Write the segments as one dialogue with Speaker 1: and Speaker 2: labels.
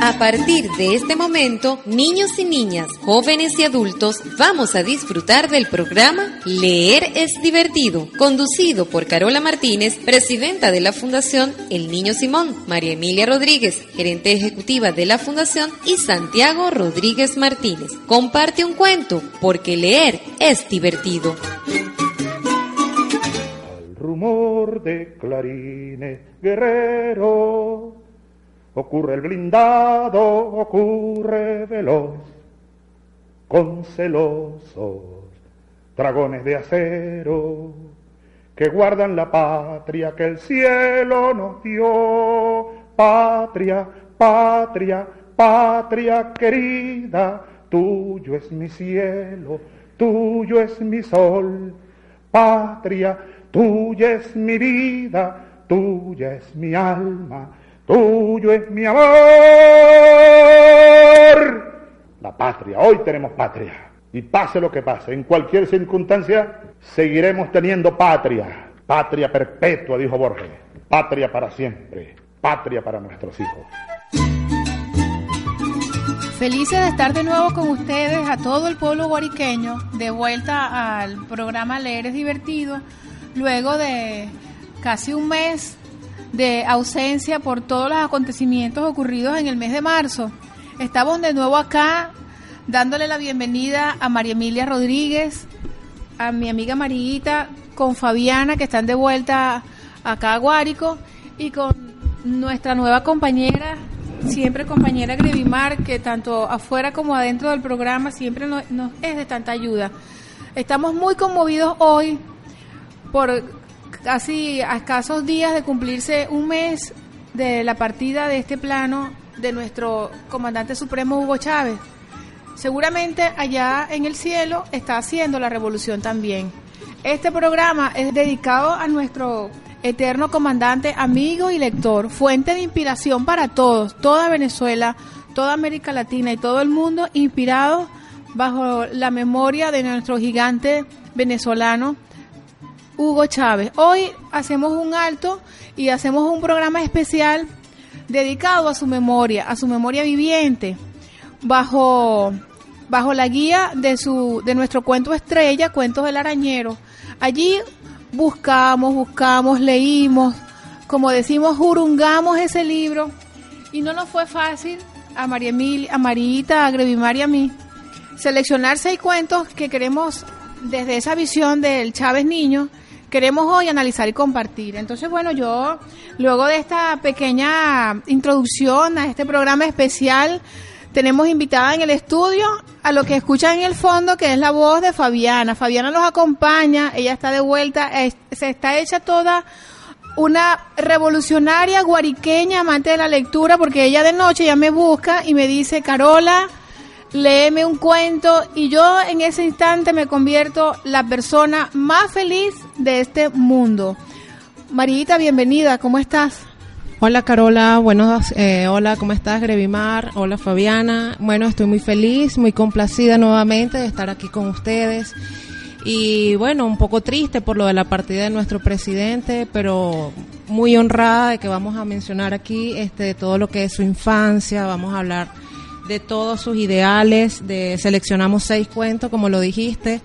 Speaker 1: A partir de este momento, niños y niñas, jóvenes y adultos, vamos a disfrutar del programa Leer es divertido, conducido por Carola Martínez, presidenta de la Fundación El Niño Simón, María Emilia Rodríguez, gerente ejecutiva de la Fundación, y Santiago Rodríguez Martínez. Comparte un cuento, porque leer es divertido.
Speaker 2: Al rumor de clarines guerreros Ocurre el blindado, ocurre veloz, con celosos dragones de acero que guardan la patria que el cielo nos dio. Patria, patria, patria querida, tuyo es mi cielo, tuyo es mi sol. Patria, tuya es mi vida, tuya es mi alma tuyo es mi amor. La patria, hoy tenemos patria. Y pase lo que pase, en cualquier circunstancia, seguiremos teniendo patria. Patria perpetua, dijo Borges. Patria para siempre. Patria para nuestros hijos.
Speaker 3: Felices de estar de nuevo con ustedes, a todo el pueblo guariqueño, de vuelta al programa Leer es divertido, luego de casi un mes de ausencia por todos los acontecimientos ocurridos en el mes de marzo. Estamos de nuevo acá dándole la bienvenida a María Emilia Rodríguez, a mi amiga Mariguita, con Fabiana, que están de vuelta acá a Guárico, y con nuestra nueva compañera, siempre compañera Grevimar, que tanto afuera como adentro del programa siempre nos, nos es de tanta ayuda. Estamos muy conmovidos hoy por casi a escasos días de cumplirse un mes de la partida de este plano de nuestro comandante supremo Hugo Chávez. Seguramente allá en el cielo está haciendo la revolución también. Este programa es dedicado a nuestro eterno comandante, amigo y lector, fuente de inspiración para todos, toda Venezuela, toda América Latina y todo el mundo, inspirado bajo la memoria de nuestro gigante venezolano, Hugo Chávez. Hoy hacemos un alto y hacemos un programa especial dedicado a su memoria, a su memoria viviente, bajo, bajo la guía de, su, de nuestro cuento estrella, Cuentos del Arañero. Allí buscamos, buscamos, leímos, como decimos, jurungamos ese libro y no nos fue fácil a María Emilia, a Marita, a Grevimar y a mí seleccionar seis cuentos que queremos desde esa visión del Chávez Niño queremos hoy analizar y compartir. Entonces, bueno, yo, luego de esta pequeña introducción a este programa especial, tenemos invitada en el estudio a lo que escuchan en el fondo, que es la voz de Fabiana. Fabiana nos acompaña, ella está de vuelta, se está hecha toda una revolucionaria guariqueña, amante de la lectura, porque ella de noche ya me busca y me dice, Carola, léeme un cuento y yo en ese instante me convierto la persona más feliz de este mundo. Marita, bienvenida, ¿cómo estás?
Speaker 4: Hola Carola, buenos, eh, hola, ¿cómo estás Grevimar? Hola Fabiana. Bueno, estoy muy feliz, muy complacida nuevamente de estar aquí con ustedes. Y bueno, un poco triste por lo de la partida de nuestro presidente, pero muy honrada de que vamos a mencionar aquí este todo lo que es su infancia, vamos a hablar de todos sus ideales, de seleccionamos seis cuentos, como lo dijiste.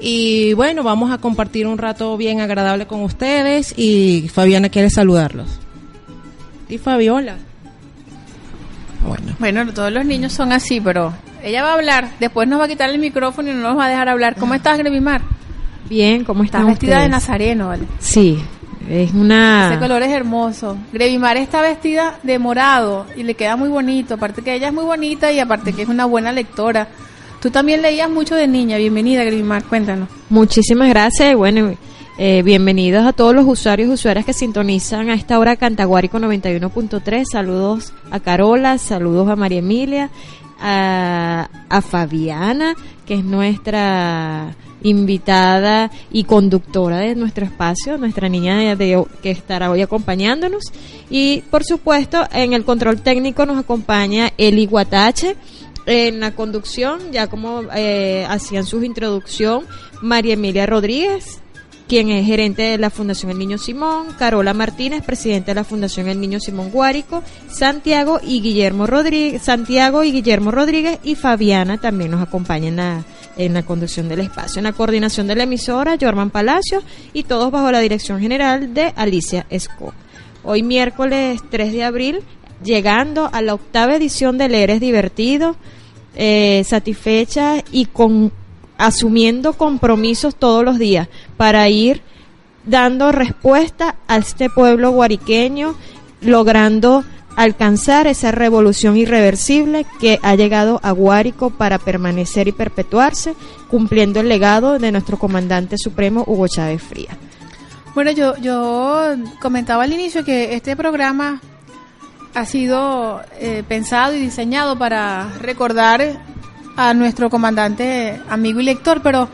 Speaker 4: Y bueno, vamos a compartir un rato bien agradable con ustedes y Fabiana quiere saludarlos. Y Fabiola.
Speaker 3: Bueno. Bueno, todos los niños son así, pero ella va a hablar, después nos va a quitar el micrófono y no nos va a dejar hablar. ¿Cómo estás, Grevimar?
Speaker 5: Bien, ¿cómo estás?
Speaker 3: vestida de nazareno, ¿vale?
Speaker 5: Sí, es una...
Speaker 3: Ese color es hermoso. Grevimar está vestida de morado y le queda muy bonito. Aparte que ella es muy bonita y aparte que es una buena lectora. Tú también leías mucho de niña. Bienvenida, Grevimar. Cuéntanos.
Speaker 5: Muchísimas gracias. Bueno, Eh, bienvenidos a todos los usuarios y usuarias que sintonizan a esta hora Cantaguárico 91.3. Saludos a Carola, saludos a María Emilia, a, a Fabiana, que es nuestra invitada y conductora de nuestro espacio, nuestra niña de, que estará hoy acompañándonos. Y por supuesto, en el control técnico nos acompaña Eli Guatache. En la conducción, ya como eh, hacían su introducción, María Emilia Rodríguez, quien es gerente de la Fundación El Niño Simón, Carola Martínez, presidente de la Fundación El Niño Simón Guárico, Santiago y Guillermo Rodríguez, Santiago y Guillermo Rodríguez y Fabiana también nos acompañan la, en la conducción del espacio. En la coordinación de la emisora, Jorman Palacios y todos bajo la dirección general de Alicia Esco. Hoy miércoles 3 de abril, llegando a la octava edición de Leer es Divertido, eh, satisfecha y con asumiendo compromisos todos los días para ir dando respuesta a este pueblo guariqueño, logrando alcanzar esa revolución irreversible que ha llegado a Guárico para permanecer y perpetuarse, cumpliendo el legado de nuestro comandante supremo Hugo Chávez Fría.
Speaker 3: Bueno, yo, yo comentaba al inicio que este programa ha sido eh, pensado y diseñado para recordar a nuestro comandante amigo y lector, pero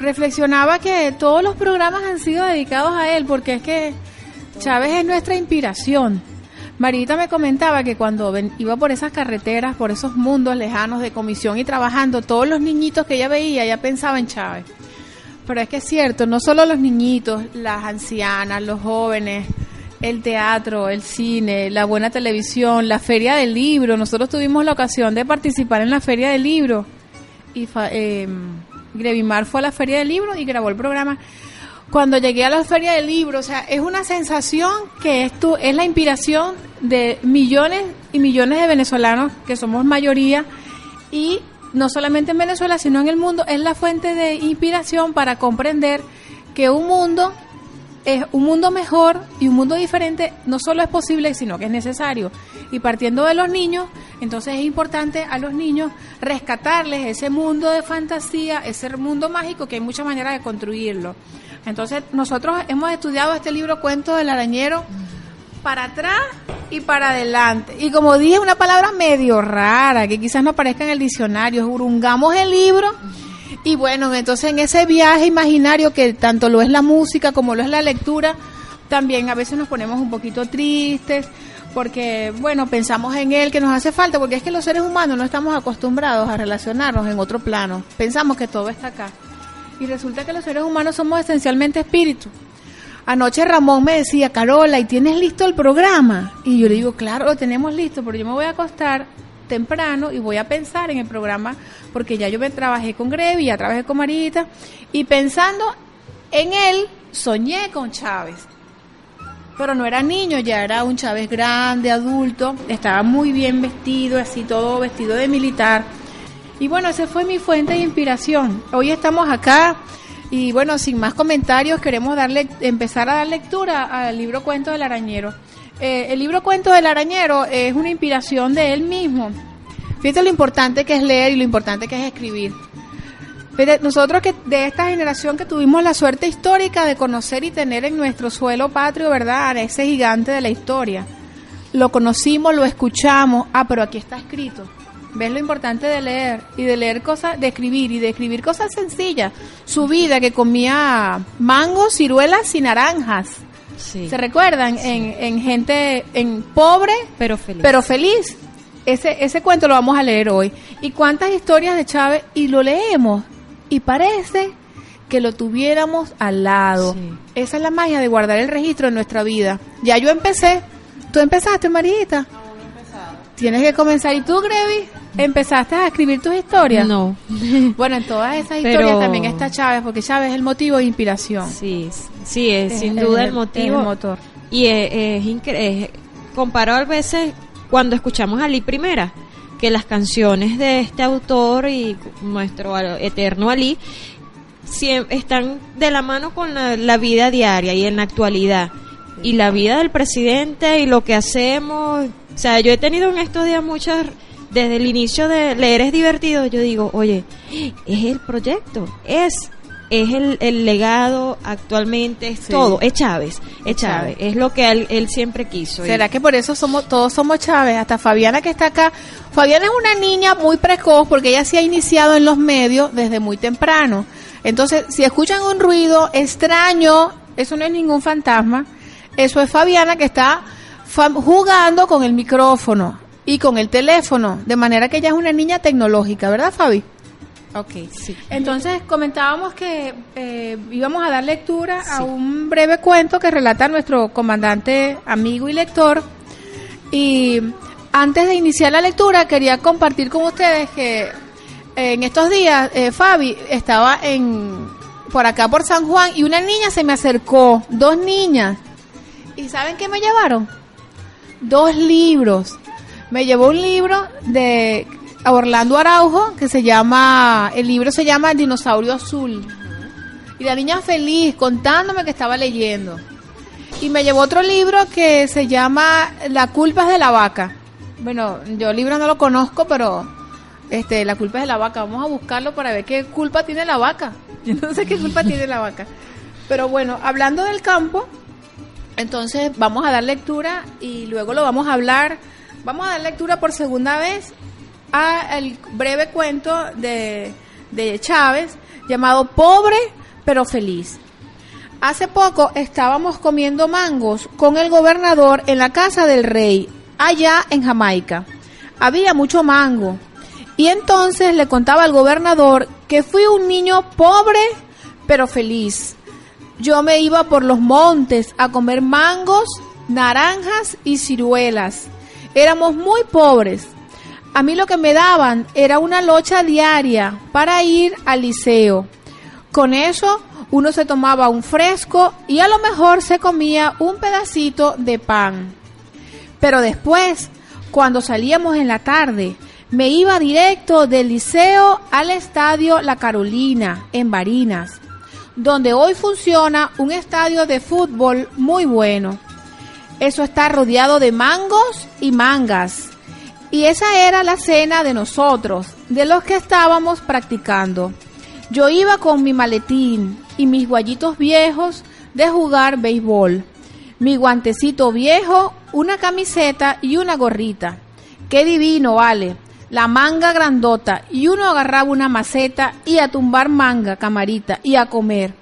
Speaker 3: reflexionaba que todos los programas han sido dedicados a él, porque es que Chávez es nuestra inspiración. Marita me comentaba que cuando iba por esas carreteras, por esos mundos lejanos de comisión y trabajando, todos los niñitos que ella veía, ella pensaba en Chávez. Pero es que es cierto, no solo los niñitos, las ancianas, los jóvenes, el teatro, el cine, la buena televisión, la feria del libro. Nosotros tuvimos la ocasión de participar en la feria del libro. Y eh, Grevimar fue a la feria del libro y grabó el programa. Cuando llegué a la feria del libro, o sea, es una sensación que es, es la inspiración de millones y millones de venezolanos, que somos mayoría, y no solamente en Venezuela, sino en el mundo, es la fuente de inspiración para comprender que un mundo es un mundo mejor y un mundo diferente no solo es posible, sino que es necesario. Y partiendo de los niños, entonces es importante a los niños rescatarles ese mundo de fantasía, ese mundo mágico que hay muchas maneras de construirlo. Entonces nosotros hemos estudiado este libro Cuentos del Arañero para atrás y para adelante. Y como dije, una palabra medio rara, que quizás no aparezca en el diccionario, urungamos el libro. Y bueno, entonces en ese viaje imaginario que tanto lo es la música como lo es la lectura, también a veces nos ponemos un poquito tristes, porque bueno, pensamos en él que nos hace falta, porque es que los seres humanos no estamos acostumbrados a relacionarnos en otro plano. Pensamos que todo está acá. Y resulta que los seres humanos somos esencialmente espíritus. Anoche Ramón me decía, Carola, ¿y tienes listo el programa? Y yo le digo, claro, lo tenemos listo, pero yo me voy a acostar temprano y voy a pensar en el programa, porque ya yo me trabajé con Grevi, ya trabajé con Marita, y pensando en él, soñé con Chávez. Pero no era niño, ya era un Chávez grande, adulto, estaba muy bien vestido, así todo vestido de militar. Y bueno, esa fue mi fuente de inspiración. Hoy estamos acá y bueno, sin más comentarios, queremos darle, empezar a dar lectura al libro Cuento del Arañero. Eh, el libro Cuento del Arañero es una inspiración de él mismo. Fíjate lo importante que es leer y lo importante que es escribir. Nosotros que de esta generación que tuvimos la suerte histórica de conocer y tener en nuestro suelo patrio, ¿verdad? A ese gigante de la historia. Lo conocimos, lo escuchamos, ah, pero aquí está escrito. ¿Ves lo importante de leer? Y de leer cosas, de escribir y de escribir cosas sencillas. Su vida que comía mangos, ciruelas y naranjas.
Speaker 5: Sí.
Speaker 3: ¿Se recuerdan? En, en gente, en pobre,
Speaker 5: Pero feliz.
Speaker 3: pero feliz. Ese, ese cuento lo vamos a leer hoy. ¿Y cuántas historias de Chávez? Y lo leemos. Y parece que lo tuviéramos al lado.
Speaker 5: Sí.
Speaker 3: Esa es la magia de guardar el registro en nuestra vida. Ya yo empecé. ¿Tú empezaste, Marita? Tienes que comenzar. ¿Y tú, Grevi? ¿Empezaste a escribir tus historias?
Speaker 5: No.
Speaker 3: Bueno, en todas esas
Speaker 5: Pero-
Speaker 3: historias también está Chávez, porque Chávez es el motivo de inspiración.
Speaker 5: Sí, sí, es,
Speaker 3: Es-
Speaker 5: sin duda
Speaker 3: el-
Speaker 5: motivo.
Speaker 3: es el motor.
Speaker 5: Y es, es increíble. Comparo a veces cuando escuchamos a Ali Primera, que las canciones de este autor y nuestro eterno Ali están de la mano con la, la vida diaria y en la actualidad. Y la vida del presidente y lo que hacemos. O sea, yo he tenido en estos días muchas. Desde el inicio de leer es divertido, yo digo, oye, es el proyecto, es es el, el legado actualmente, es
Speaker 3: Sí.
Speaker 5: todo, es Chávez, es Chávez, es lo que él, él siempre quiso.
Speaker 3: ¿Será que por eso somos todos somos Chávez? Hasta Fabiana que está acá. Fabiana es una niña muy precoz porque ella se ha iniciado en los medios desde muy temprano. Entonces, si escuchan un ruido extraño, eso no es ningún fantasma. Eso es Fabiana que está jugando con el micrófono y con el teléfono, de manera que ella es una niña tecnológica, ¿verdad, Fabi? Ok.
Speaker 5: Sí.
Speaker 3: Entonces comentábamos que eh, íbamos a dar lectura a un breve cuento que relata nuestro comandante, amigo y lector. Y antes de iniciar la lectura quería compartir con ustedes que eh, en estos días eh, Fabi estaba en por acá por San Juan y una niña se me acercó, dos niñas. ¿Y saben qué me llevaron? Dos libros. Me llevó un libro de Orlando Araujo que se llama, el libro se llama El dinosaurio azul. Y la niña feliz contándome que estaba leyendo. Y me llevó otro libro que se llama La culpa es de la vaca. Bueno, yo el libro no lo conozco, pero este, La culpa es de la vaca. Vamos a buscarlo para ver qué culpa tiene la vaca. Yo no sé qué culpa tiene la vaca. Pero bueno, hablando del campo, entonces vamos a dar lectura y luego lo vamos a hablar. Vamos a dar lectura por segunda vez a el breve cuento de, de Chávez llamado Pobre pero feliz. Hace poco estábamos comiendo mangos con el gobernador en la casa del rey, allá en Jamaica. Había mucho mango. Y entonces le contaba al gobernador que fui un niño pobre pero feliz. Yo me iba por los montes a comer mangos, naranjas y ciruelas. Éramos muy pobres. A mí lo que me daban era una locha diaria para ir al liceo. Con eso uno se tomaba un fresco y a lo mejor se comía un pedacito de pan. Pero después, cuando salíamos en la tarde, me iba directo del liceo al estadio La Carolina, en Barinas, donde hoy funciona un estadio de fútbol muy bueno. Eso está rodeado de mangos y mangas. Y esa era la cena de nosotros, de los que estábamos practicando. Yo iba con mi maletín y mis guayitos viejos de jugar béisbol, mi guantecito viejo, una camiseta y una gorrita. Qué divino, vale. La manga grandota y uno agarraba una maceta y a tumbar manga, camarita, y a comer.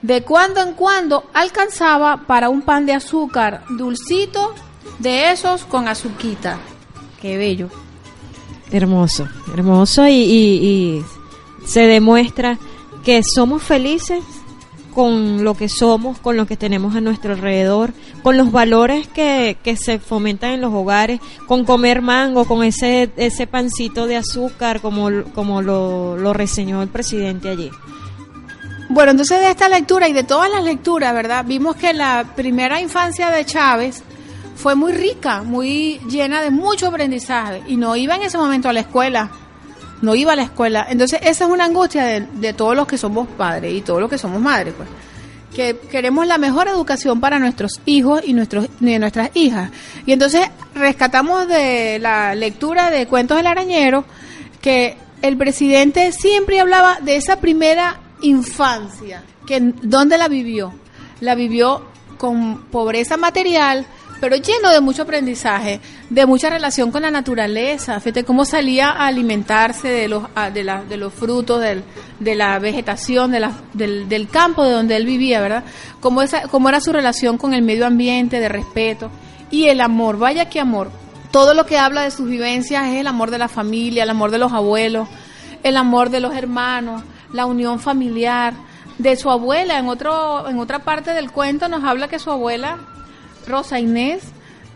Speaker 3: De cuando en cuando alcanzaba para un pan de azúcar dulcito de esos con azuquita. Qué bello.
Speaker 5: Hermoso, hermoso y, y- y se demuestra que somos felices con lo que somos, con lo que tenemos a nuestro alrededor, con los valores que, que se fomentan en los hogares, con comer mango, con ese, ese pancito de azúcar, como, como lo, lo reseñó el presidente allí.
Speaker 3: Bueno, entonces de esta lectura y de todas las lecturas, ¿verdad? Vimos que la primera infancia de Chávez fue muy rica, muy llena de mucho aprendizaje y no iba en ese momento a la escuela, no iba a la escuela. Entonces esa es una angustia de, todos los que somos padres y todos los que somos madres, pues. Que queremos la mejor educación para nuestros hijos y nuestros y nuestras hijas. Y entonces rescatamos de la lectura de Cuentos del Arañero que el presidente siempre hablaba de esa primera infancia, que dónde la vivió. La vivió con pobreza material, pero lleno de mucho aprendizaje, de mucha relación con la naturaleza. Fíjate cómo salía a alimentarse de los, de, la- de los frutos, del- de la vegetación, de la- del, del campo de donde él vivía, ¿verdad? Cómo, esa, cómo era su relación con el medio ambiente, de respeto. Y el amor, vaya que amor. Todo lo que habla de sus vivencias es el amor de la familia, el amor de los abuelos, el amor de los hermanos, la unión familiar, de su abuela. En, otro, en otra parte del cuento nos habla que su abuela Rosa Inés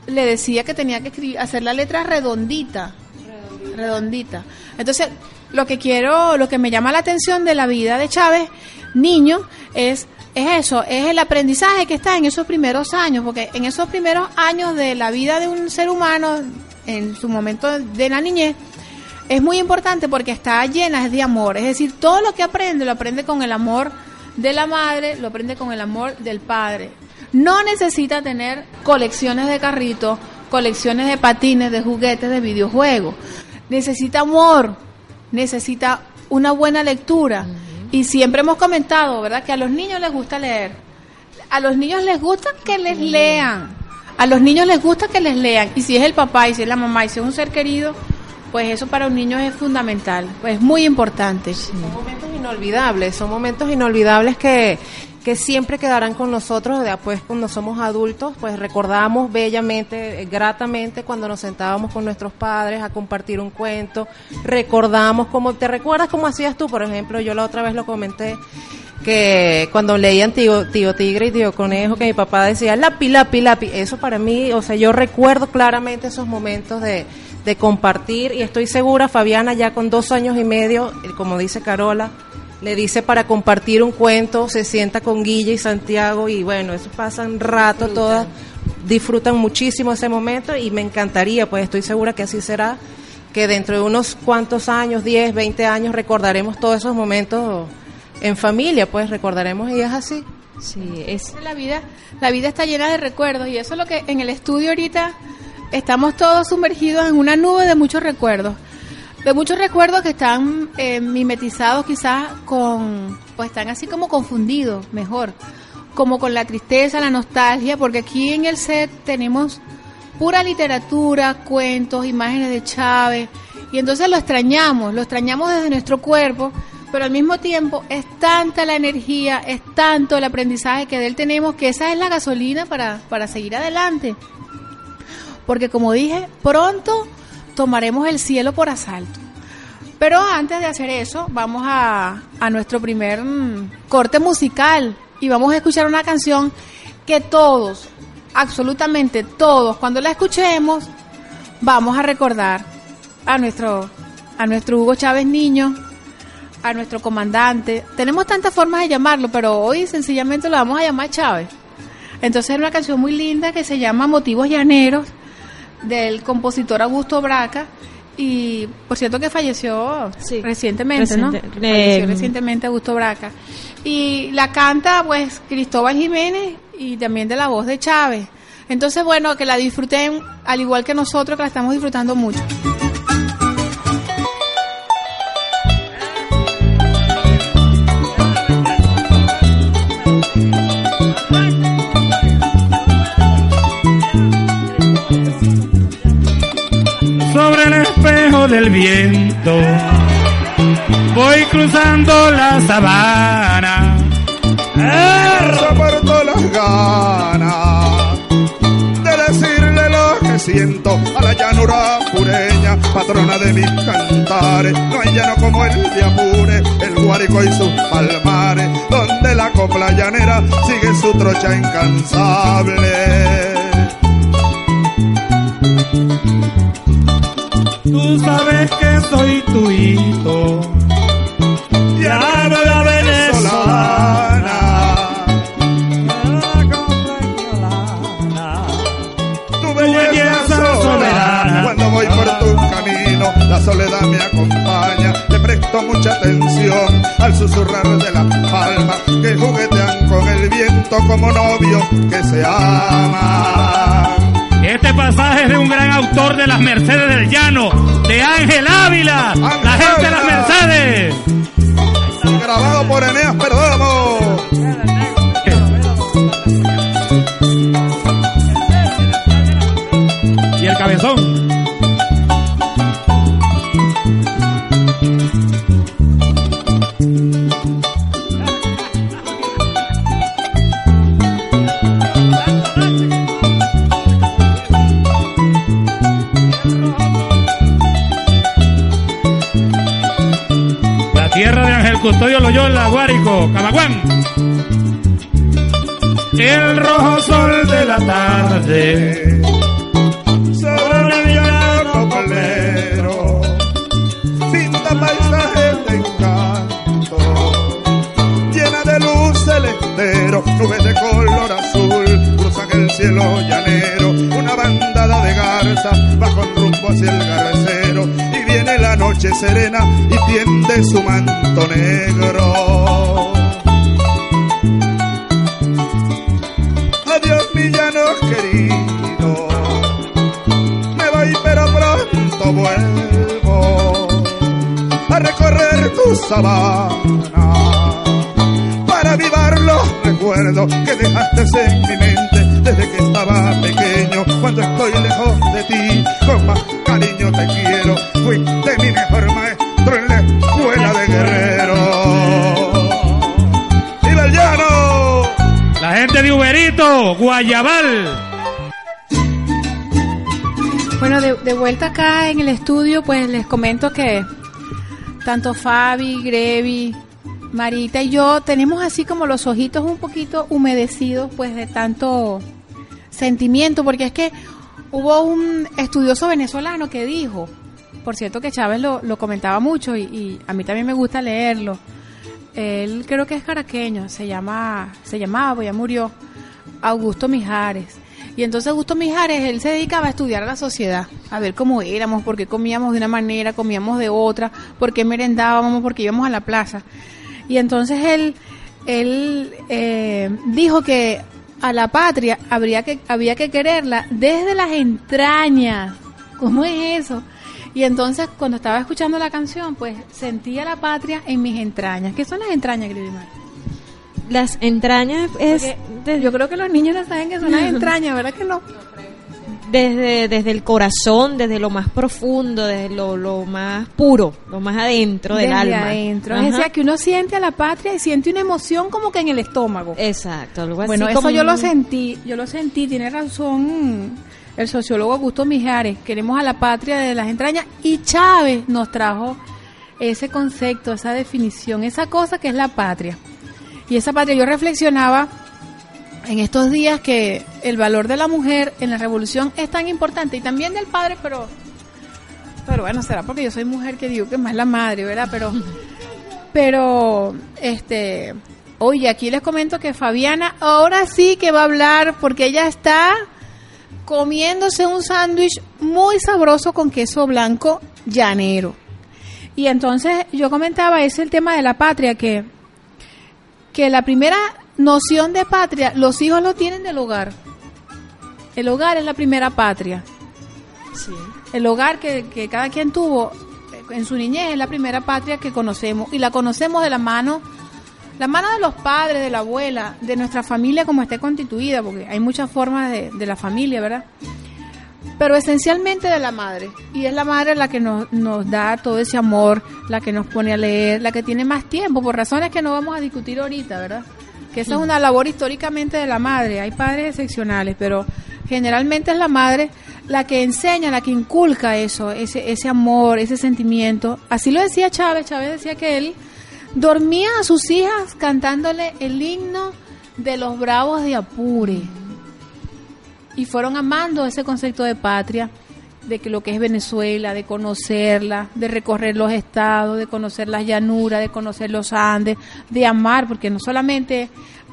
Speaker 3: le decía que tenía que escribir, hacer la letra redondita. Redondita. Entonces, lo que quiero, lo que me llama la atención de la vida de Chávez, niño, es, es eso, es el aprendizaje que está en esos primeros años, porque en esos primeros años de la vida de un ser humano, en su momento de la niñez, es muy importante porque está llena de amor. Es decir, todo lo que aprende lo aprende con el amor de la madre, lo aprende con el amor del padre. No necesita tener colecciones de carritos, colecciones de patines, de juguetes, de videojuegos. Necesita amor, necesita una buena lectura. Y siempre hemos comentado, ¿verdad? Que a los niños les gusta leer. A los niños les gusta que les lean. A los niños les gusta que les lean. Y si es el papá, y si es la mamá, y si es un ser querido, pues eso para un niño es fundamental. Pues es muy importante.
Speaker 4: Son momentos inolvidables, son momentos inolvidables que, que siempre quedarán con nosotros. Después, cuando somos adultos, pues recordamos bellamente, eh, gratamente, cuando nos sentábamos con nuestros padres a compartir un cuento. Recordamos cómo, ¿te recuerdas cómo hacías tú? Por ejemplo, yo la otra vez lo comenté que cuando leían tío, tío Tigre y Tío Conejo, que mi papá decía lápiz, lápiz, lápiz, eso para mí, o sea, yo recuerdo claramente esos momentos de, de compartir y estoy segura, Fabiana ya con dos años y medio, como dice Carola, le dice para compartir un cuento, se sienta con Guille y Santiago y bueno, eso pasan rato, todas disfrutan muchísimo ese momento y me encantaría, pues estoy segura que así será, que dentro de unos cuantos años, 10, 20 años, recordaremos todos esos momentos en familia, pues recordaremos y es así.
Speaker 5: Sí, es
Speaker 3: La vida, la vida está llena de recuerdos y eso es lo que en el estudio ahorita estamos todos sumergidos en una nube de muchos recuerdos. De muchos recuerdos que están eh, mimetizados quizás con, pues están así como confundidos, mejor, como con la tristeza, la nostalgia, porque aquí en el set tenemos pura literatura, cuentos, imágenes de Chávez, y entonces lo extrañamos, lo extrañamos desde nuestro cuerpo, pero al mismo tiempo es tanta la energía, es tanto el aprendizaje que de él tenemos, que esa es la gasolina para, para seguir adelante. Porque como dije, pronto tomaremos el cielo por asalto. Pero antes de hacer eso, vamos a, a nuestro primer mm, corte musical y vamos a escuchar una canción que todos, absolutamente todos, cuando la escuchemos, vamos a recordar a nuestro, a nuestro Hugo Chávez Niño, a nuestro comandante. Tenemos tantas formas de llamarlo, pero hoy sencillamente lo vamos a llamar Chávez. Entonces es una canción muy linda que se llama Motivos Llaneros del compositor Augusto Braca y por cierto que falleció
Speaker 5: Sí,
Speaker 3: recientemente, ¿no?
Speaker 5: reciente-
Speaker 3: Falleció
Speaker 5: eh,
Speaker 3: recientemente Augusto Braca. Y la canta pues Cristóbal Jiménez y también de la voz de Chávez. Entonces, bueno, que la disfruten al igual que nosotros que la estamos disfrutando mucho.
Speaker 6: Del viento. Voy cruzando la sabana.
Speaker 7: Se apartó las ganas de decirle lo que siento a la llanura pureña, patrona de mis cantares. No hay llano como el de Apure, el Guárico y sus palmares, donde la copla llanera sigue su trocha incansable.
Speaker 6: Tú sabes que soy tu hijo. Ya no la venezolana.
Speaker 7: Tu belleza soberana. Cuando voy por tu camino, la soledad me acompaña. Le presto mucha atención al susurrar de las palmas que juguetean con el viento como novios que se aman.
Speaker 6: Este pasaje es de un gran autor de las Mercedes del Llano, de Ángel Ávila,
Speaker 7: Ángel
Speaker 6: la gente de las. Mercedes.
Speaker 7: Grabado por Eneas Perdomo.
Speaker 6: Y el cabezón. Loyola, Guárico, Camaguán. El rojo sol de la tarde
Speaker 7: serena y tiende su manto negro. Adiós mi llano querido, me voy pero pronto vuelvo a recorrer tu sabana
Speaker 8: reavivar los recuerdos que dejaste en mi mente desde que estaba pequeño. Cuando estoy lejos de ti, con cariño te quiero.
Speaker 6: Guayabal.
Speaker 3: Bueno, de, vuelta acá en el estudio, pues les comento que tanto Fabi, Grevi, Marita y yo tenemos así como los ojitos un poquito humedecidos pues de tanto sentimiento, porque es que hubo un estudioso venezolano que dijo, por cierto que Chávez lo, comentaba mucho y, y a mí también me gusta leerlo, él creo que es caraqueño, se llama, se llamaba, pues ya murió, Augusto Mijares. Y entonces Augusto Mijares, él se dedicaba a estudiar la sociedad, a ver cómo éramos, por qué comíamos de una manera, comíamos de otra, por qué merendábamos, por qué íbamos a la plaza. Y entonces él, él eh, dijo que a la patria habría que, había que quererla desde las entrañas. ¿Cómo es eso? Y entonces cuando estaba escuchando la canción, pues sentía la patria en mis entrañas. ¿Qué son las entrañas, Gridimar?
Speaker 5: Las entrañas es
Speaker 3: yo creo que los niños no saben que son las entrañas, ¿verdad que no?
Speaker 5: desde, desde el corazón, desde lo más profundo, desde lo, lo más puro, lo más adentro del
Speaker 3: Desde
Speaker 5: alma.
Speaker 3: adentro.
Speaker 5: Ajá.
Speaker 3: Es decir, que uno siente a la patria y siente una emoción como que en el estómago.
Speaker 5: Exacto, algo así
Speaker 3: Bueno, eso yo lo sentí, yo lo sentí, tiene razón el sociólogo Augusto Mijares, queremos a la patria de las entrañas y Chávez nos trajo ese concepto, esa definición, esa cosa que es la patria. Y esa patria, yo reflexionaba en estos días que el valor de la mujer en la revolución es tan importante y también del padre, pero pero bueno, será porque yo soy mujer que digo que más la madre, ¿verdad? Pero pero este oye, aquí les comento que Fabiana ahora sí que va a hablar porque ella está comiéndose un sándwich muy sabroso con queso blanco llanero. Y entonces yo comentaba, es el tema de la patria, que, que la primera noción de patria, los hijos lo tienen del hogar. El hogar es la primera patria. El hogar que, que cada quien tuvo en su niñez es la primera patria que conocemos y la conocemos de la mano, la mano de los padres, de la abuela, de nuestra familia como esté constituida, porque hay muchas formas de, de la familia, ¿verdad? Pero esencialmente de la madre. Y es la madre la que nos, nos da todo ese amor, la que nos pone a leer, la que tiene más tiempo, por razones que no vamos a discutir ahorita, ¿verdad? Que esa es una labor históricamente de la madre. Hay padres excepcionales, pero generalmente es la madre la que enseña, la que inculca eso, ese, ese amor, ese sentimiento. Así lo decía Chávez. Chávez decía que él dormía a sus hijas cantándole el himno de los bravos de Apure. Y fueron amando ese concepto de patria, de que lo que es Venezuela, de conocerla, de recorrer los estados, de conocer las llanuras, de conocer los Andes, de amar, porque no solamente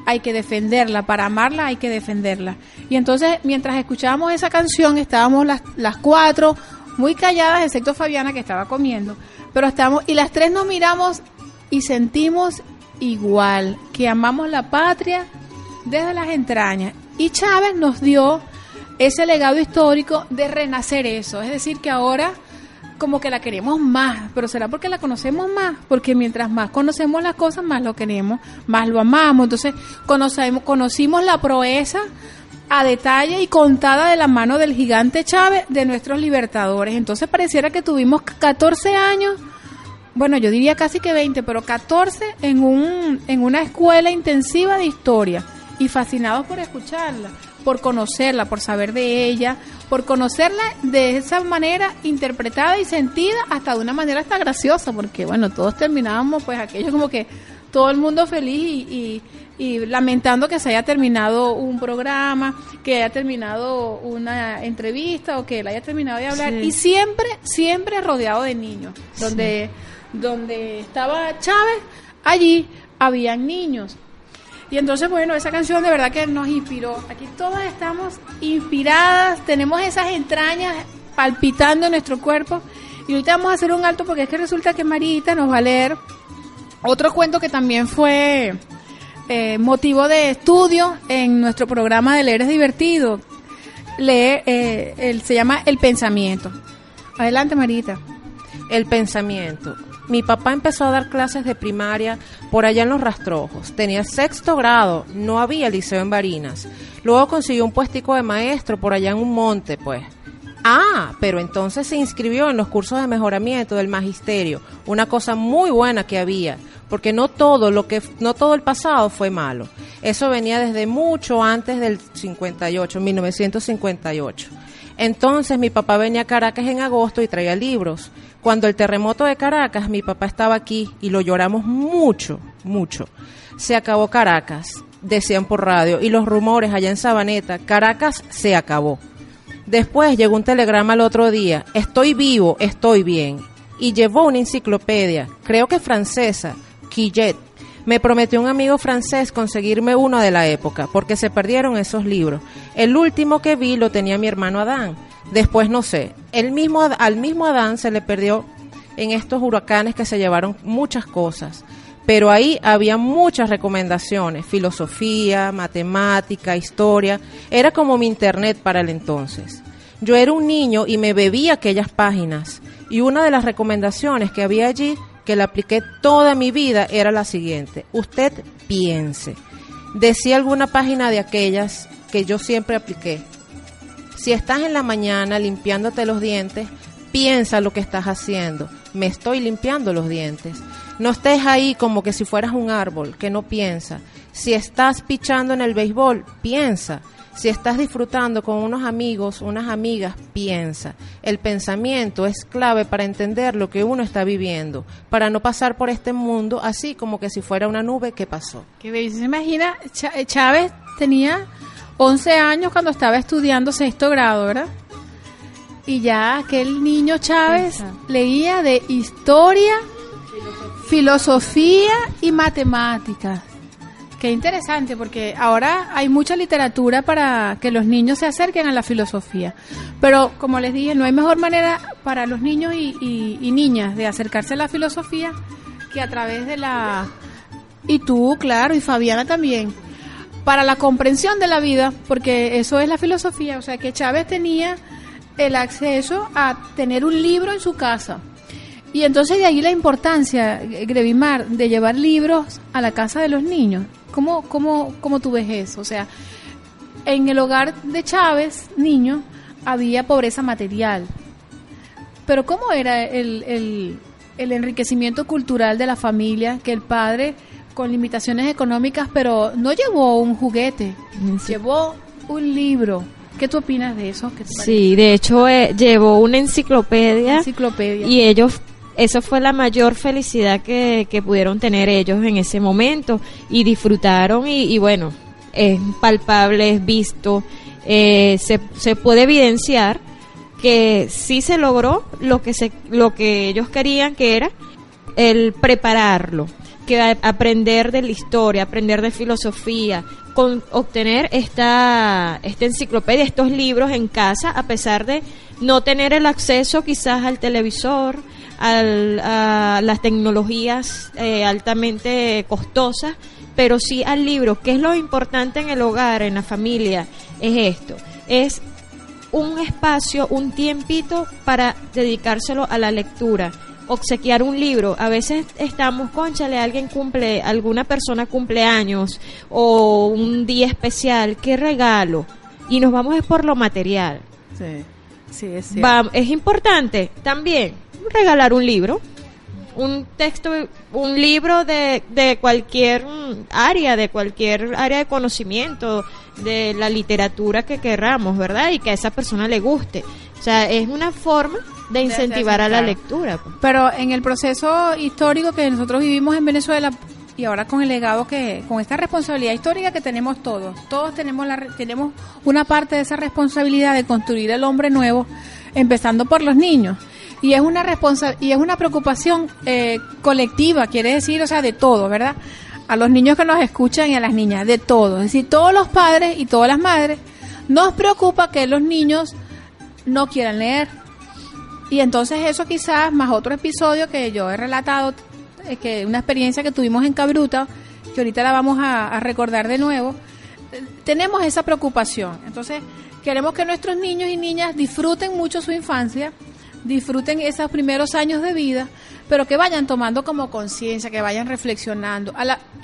Speaker 3: hay que defenderla, para amarla hay que defenderla. Y entonces, mientras escuchábamos esa canción, estábamos las, las cuatro muy calladas, excepto Fabiana que estaba comiendo, pero estábamos, y las tres nos miramos y sentimos igual, que amamos la patria desde las entrañas. Y Chávez nos dio ese legado histórico de renacer eso, es decir, que ahora como que la queremos más, pero será porque la conocemos más, porque mientras más conocemos las cosas, más lo queremos, más lo amamos. Entonces, conocemos, conocimos la proeza a detalle y contada de la mano del gigante Chávez de nuestros libertadores. Entonces, pareciera que tuvimos 14 años, bueno, yo diría casi que 20, pero 14 en, un, en una escuela intensiva de historia y fascinados por escucharla, por conocerla, por saber de ella, por conocerla de esa manera interpretada y sentida, hasta de una manera hasta graciosa, porque bueno, todos terminábamos pues aquello como que todo el mundo feliz y, y, y lamentando que se haya terminado un programa, que haya terminado una entrevista o que él haya terminado de hablar,
Speaker 5: Sí.
Speaker 3: y siempre, siempre rodeado de niños, donde, donde estaba Chávez, allí habían niños. Y entonces, bueno, esa canción de verdad que nos inspiró. Aquí todas estamos inspiradas, tenemos esas entrañas palpitando en nuestro cuerpo. Y ahorita vamos a hacer un alto porque es que resulta que Marita nos va a leer otro cuento que también fue eh, motivo de estudio en nuestro programa de Leer es Divertido. Leer, eh, se llama El Pensamiento. Adelante, Marita.
Speaker 4: El pensamiento. Mi papá empezó a dar clases de primaria por allá en los rastrojos. Tenía sexto grado, no había liceo en Barinas. Luego consiguió un puestico de maestro por allá en un monte, pues. Ah, pero entonces se inscribió en los cursos de mejoramiento del magisterio, una cosa muy buena que había, porque no todo lo que no todo el pasado fue malo. Eso venía desde mucho antes del 58, 1958. Entonces mi papá venía a Caracas en agosto y traía libros. Cuando el terremoto de Caracas, mi papá estaba aquí y lo lloramos mucho, mucho. Se acabó Caracas, decían por radio, y los rumores allá en Sabaneta, Caracas se acabó. Después llegó un telegrama al otro día, estoy vivo, estoy bien. Y llevó una enciclopedia, creo que francesa, Quillet. Me prometió un amigo francés conseguirme uno de la época, porque se perdieron esos libros. El último que vi lo tenía mi hermano Adán. Después no sé. El mismo, al mismo Adán se le perdió en estos huracanes que se llevaron muchas cosas. Pero ahí había muchas recomendaciones, filosofía, matemática, historia. Era como mi internet para el entonces. Yo era un niño y me bebía aquellas páginas. Y una de las recomendaciones que había allí, que la apliqué toda mi vida, era la siguiente. Usted piense. Decía alguna página de aquellas que yo siempre apliqué. Si estás en la mañana limpiándote los dientes, piensa lo que estás haciendo. Me estoy limpiando los dientes. No estés ahí como que si fueras un árbol que no piensa. Si estás pichando en el béisbol, piensa. Si estás disfrutando con unos amigos, unas amigas, piensa. El pensamiento es clave para entender lo que uno está viviendo, para no pasar por este mundo así como que si fuera una nube que pasó.
Speaker 3: Que se imagina, Ch- Chávez tenía 11 años cuando estaba estudiando sexto grado, ¿verdad? Y ya aquel niño Chávez leía de historia, filosofía y matemáticas. Qué interesante, porque ahora hay mucha literatura para que los niños se acerquen a la filosofía. Pero, como les dije, no hay mejor manera para los niños y, y- y niñas de acercarse a la filosofía que a través de la... Y tú, claro, y Fabiana también. Para la comprensión de la vida, porque eso es la filosofía. O sea, que Chávez tenía el acceso a tener un libro en su casa. Y entonces de ahí la importancia, Grevimar, de llevar libros a la casa de los niños. ¿Cómo, cómo, cómo tú ves eso? O sea, en el hogar de Chávez, niño, había pobreza material. Pero ¿cómo era el, el, el enriquecimiento cultural de la familia? Que el padre, con limitaciones económicas, pero no llevó un juguete,
Speaker 5: Sí.
Speaker 3: llevó un libro. ¿Qué tú opinas de eso?
Speaker 5: Sí, de hecho eh, llevó una enciclopedia
Speaker 3: Enciclopedia.
Speaker 5: y ellos, eso fue la mayor felicidad que, que pudieron tener ellos en ese momento y disfrutaron y, y bueno, es palpable, es visto, eh, se, se puede evidenciar que sí se logró lo que se, lo que ellos querían que era el prepararlo, que aprender de la historia, aprender de filosofía, con obtener esta, enciclopedia, estos libros en casa, a pesar de no tener el acceso quizás al televisor, al- a las tecnologías eh, altamente costosas, pero sí al libro, que es lo importante en el hogar, en la familia, es esto, es un espacio, un tiempito para dedicárselo a la lectura, obsequiar un libro. A veces estamos, conchale, alguien cumple, alguna persona cumple años o un día especial, ¿qué regalo? Y nos vamos es por lo material.
Speaker 3: Sí, sí, es cierto.
Speaker 5: Va- es importante también regalar un libro, un texto, un libro de, de cualquier área, de cualquier área de conocimiento, de la literatura que querramos, ¿verdad? Y que a esa persona le guste. O sea, es una forma de incentivar a la lectura. pues.
Speaker 3: Pero en el proceso histórico que nosotros vivimos en Venezuela y ahora con el legado que, con esta responsabilidad histórica que tenemos todos, todos tenemos la, tenemos una parte de esa responsabilidad de construir el hombre nuevo, empezando por los niños. Y es una responsa y es una preocupación eh, colectiva, quiere decir, o sea, de todo, ¿verdad? A los niños que nos escuchan y a las niñas, de todo. Es decir, todos los padres y todas las madres nos preocupa que los niños no quieran leer, y entonces eso quizás, más otro episodio que yo he relatado, eh, que una experiencia que tuvimos en Cabruta, que ahorita la vamos a, recordar de nuevo, eh, tenemos esa preocupación. Entonces, queremos que nuestros niños y niñas disfruten mucho su infancia, disfruten esos primeros años de vida, pero que vayan tomando como conciencia, que vayan reflexionando.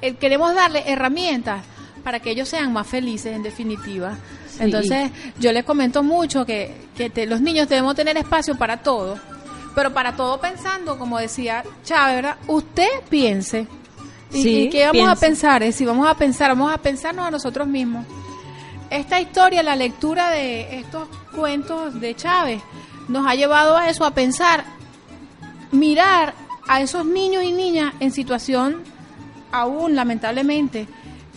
Speaker 3: Eh, queremos darle herramientas para que ellos sean más felices, en definitiva. Entonces, yo les comento mucho que, que te- los niños debemos tener espacio para todo, pero para todo pensando, como decía Chávez, ¿verdad? Usted piense. ¿Y,
Speaker 5: Sí,
Speaker 3: y qué vamos a pensar? Es si vamos a pensar, vamos a pensarnos a nosotros mismos. Esta historia, la lectura de estos cuentos de Chávez, nos ha llevado a eso, a pensar, mirar a esos niños y niñas en situación aún lamentablemente,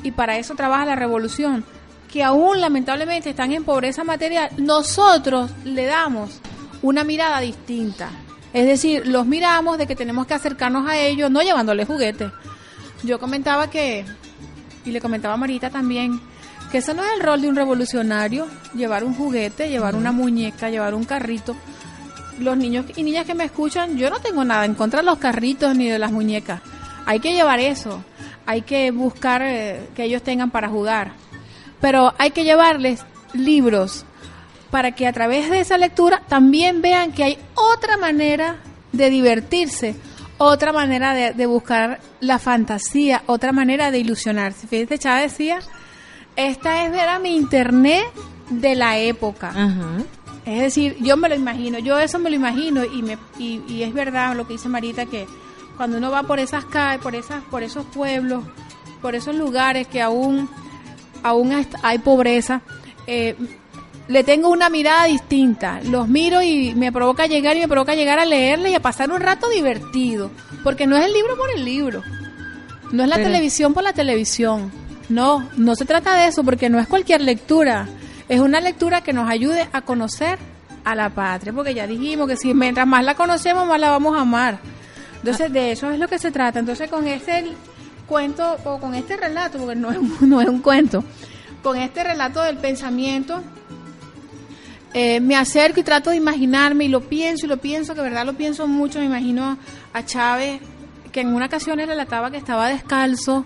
Speaker 3: y para eso trabaja la revolución, que aún lamentablemente están en pobreza material, nosotros le damos una mirada distinta. Es decir, los miramos de que tenemos que acercarnos a ellos, no llevándoles juguetes. Yo comentaba que, y le comentaba a Marita también, que ese no es el rol de un revolucionario, llevar un juguete, llevar una muñeca, llevar un carrito. Los niños y niñas que me escuchan, yo no tengo nada en contra de los carritos ni de las muñecas. Hay que llevar eso, hay que buscar eh, que ellos tengan para jugar. Pero hay que llevarles libros para que a través de esa lectura también vean que hay otra manera de divertirse, otra manera de, de buscar la fantasía, otra manera de ilusionarse. Fíjate, Chávez decía, esta es era mi internet de la época.
Speaker 5: Ajá.
Speaker 3: Es decir, yo me lo imagino, yo eso me lo imagino y, me, y, y es verdad lo que dice Marita que cuando uno va por esas calles, por esas, por esos pueblos, por esos lugares que aún, aún hay pobreza, eh, le tengo una mirada distinta. Los miro y me provoca llegar y me provoca llegar a leerle y a pasar un rato divertido, porque no es el libro por el libro, no es la
Speaker 5: Pero-
Speaker 3: televisión por la televisión. No, no se trata de eso, porque no es cualquier lectura. Es una lectura que nos ayude a conocer a la patria, porque ya dijimos que si mientras más la conocemos, más la vamos a amar. Entonces, de eso es lo que se trata. Entonces, con este cuento, o con este relato, porque no es, un- no es un cuento, con este relato del pensamiento, eh, me acerco y trato de imaginarme y lo pienso y lo pienso, que verdad lo pienso mucho, me imagino a Chávez, que en una ocasión relataba que estaba descalzo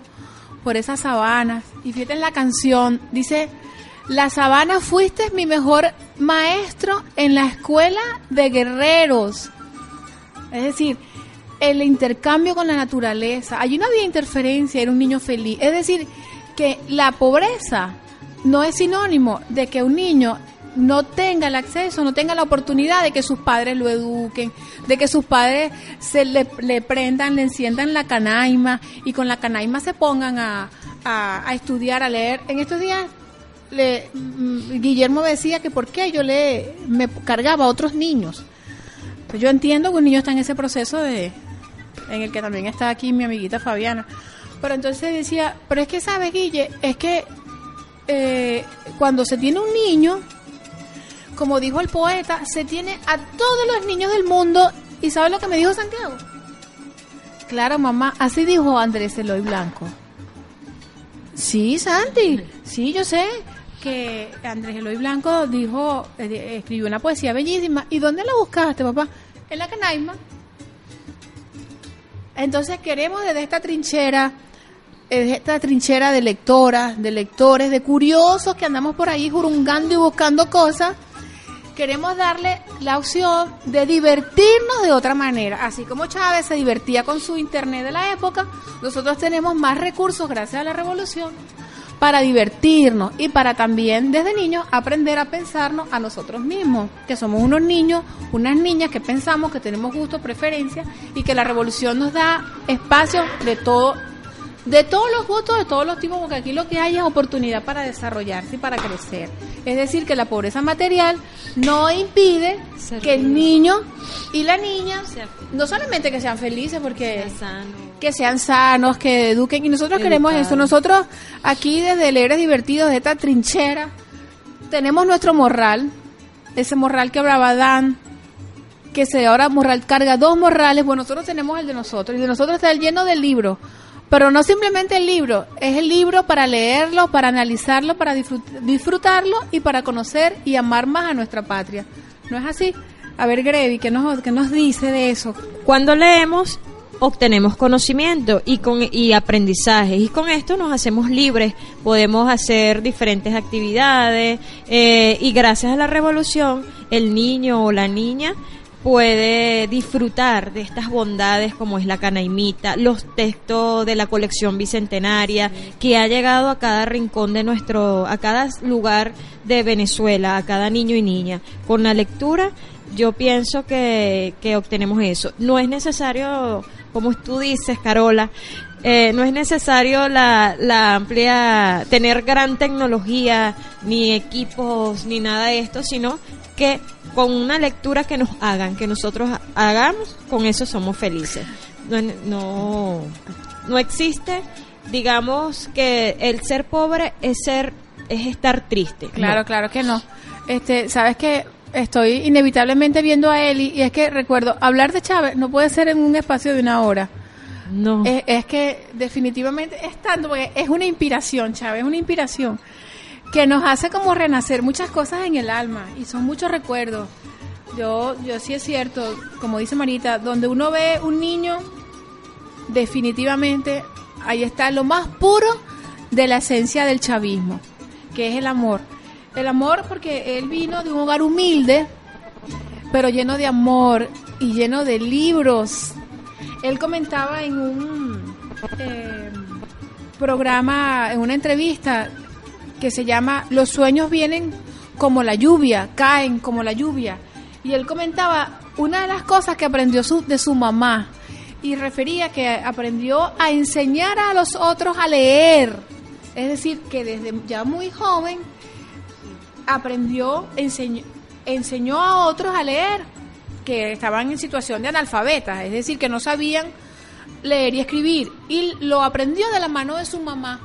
Speaker 3: por esas sabanas, y fíjate en la canción, dice, la sabana fuiste mi mejor maestro en la escuela de guerreros. Es decir, el intercambio con la naturaleza. Allí no había interferencia, era un niño feliz. Es decir, que la pobreza no es sinónimo de que un niño no tenga el acceso, no tenga la oportunidad de que sus padres lo eduquen, de que sus padres se le, prendan, le enciendan la canaima y con la canaima se pongan a, a- estudiar, a leer. En estos días le, mm, Guillermo decía que por qué yo le me cargaba a otros niños. Yo entiendo que un niño está en ese proceso de en el que también está aquí mi amiguita Fabiana. Pero entonces decía, pero es que sabes, Guille, es que eh, cuando se tiene un niño, como dijo el poeta, se tiene a todos los niños del mundo. ¿Y sabes lo que me dijo Santiago? Claro, mamá, así dijo Andrés Eloy Blanco. Sí, Santi, sí, yo sé que Andrés Eloy Blanco dijo, eh, escribió una poesía bellísima. ¿Y dónde la buscaste, papá? En la Canaima. Entonces queremos desde esta trinchera, desde esta trinchera de lectoras, de lectores, de curiosos que andamos por ahí jurungando y buscando cosas, queremos darle la opción de divertirnos de otra manera. Así como Chávez se divertía con su internet de la época, nosotros tenemos más recursos gracias a la revolución para divertirnos y para también desde niños aprender a pensarnos a nosotros mismos, que somos unos niños, unas niñas que pensamos, que tenemos gustos, preferencias y que la revolución nos da espacio de todo de todos los gustos, de todos los tipos, porque aquí lo que hay es oportunidad para desarrollarse y para crecer. Es decir, que la pobreza material no impide
Speaker 5: Ser
Speaker 3: que el niño y la niña, no solamente que sean felices, porque
Speaker 5: Sea
Speaker 3: que sean sanos, que eduquen. Y nosotros queremos eso. Nosotros aquí desde Leres Divertidos, de esta trinchera, tenemos nuestro morral, ese morral que hablaba Dan, que se ahora morral carga dos morrales, pues nosotros tenemos el de nosotros. Y de nosotros está el lleno de libros. Pero no simplemente el libro, es el libro para leerlo, para analizarlo, para disfrut- disfrutarlo y para conocer y amar más a nuestra patria. ¿No es así? A ver, Grevi, ¿qué nos, qué nos dice de eso?
Speaker 5: Cuando leemos, obtenemos conocimiento y, con, y aprendizaje. Y con esto nos hacemos libres. Podemos hacer diferentes actividades. eh, y gracias a la revolución, el niño o la niña puede disfrutar de estas bondades como es la canaimita, los textos de la colección bicentenaria, que ha llegado a cada rincón de nuestro, a cada lugar de Venezuela, a cada niño y niña. Con la lectura yo pienso que, que obtenemos eso. No es necesario, como tú dices, Carola, eh, no es necesario la, la amplia, tener gran tecnología, ni equipos, ni nada de esto, sino que con una lectura que nos hagan, que nosotros hagamos, con eso somos felices. No, no, no existe, digamos, que el ser pobre es ser, es estar triste.
Speaker 3: Claro,
Speaker 5: No.
Speaker 3: claro que no. Este, sabes que estoy inevitablemente viendo a Eli y es que recuerdo, hablar de Chávez no puede ser en un espacio de una hora.
Speaker 5: No.
Speaker 3: Es, es que definitivamente es tanto, porque es una inspiración, Chávez, es una inspiración que nos hace como renacer muchas cosas en el alma y son muchos recuerdos. Yo, yo sí es cierto, como dice Marita, donde uno ve un niño, definitivamente ahí está lo más puro de la esencia del chavismo, que es el amor. El amor porque él vino de un hogar humilde, pero lleno de amor y lleno de libros. Él comentaba en un eh, programa, en una entrevista que se llama Los sueños vienen como la lluvia, caen como la lluvia. Y él comentaba una de las cosas que aprendió su- de su mamá y refería que aprendió a enseñar a los otros a leer. Es decir, que desde ya muy joven aprendió, enseñó, enseñó a otros a leer que estaban en situación de analfabetas, es decir, que no sabían leer y escribir. Y lo aprendió de la mano de su mamá.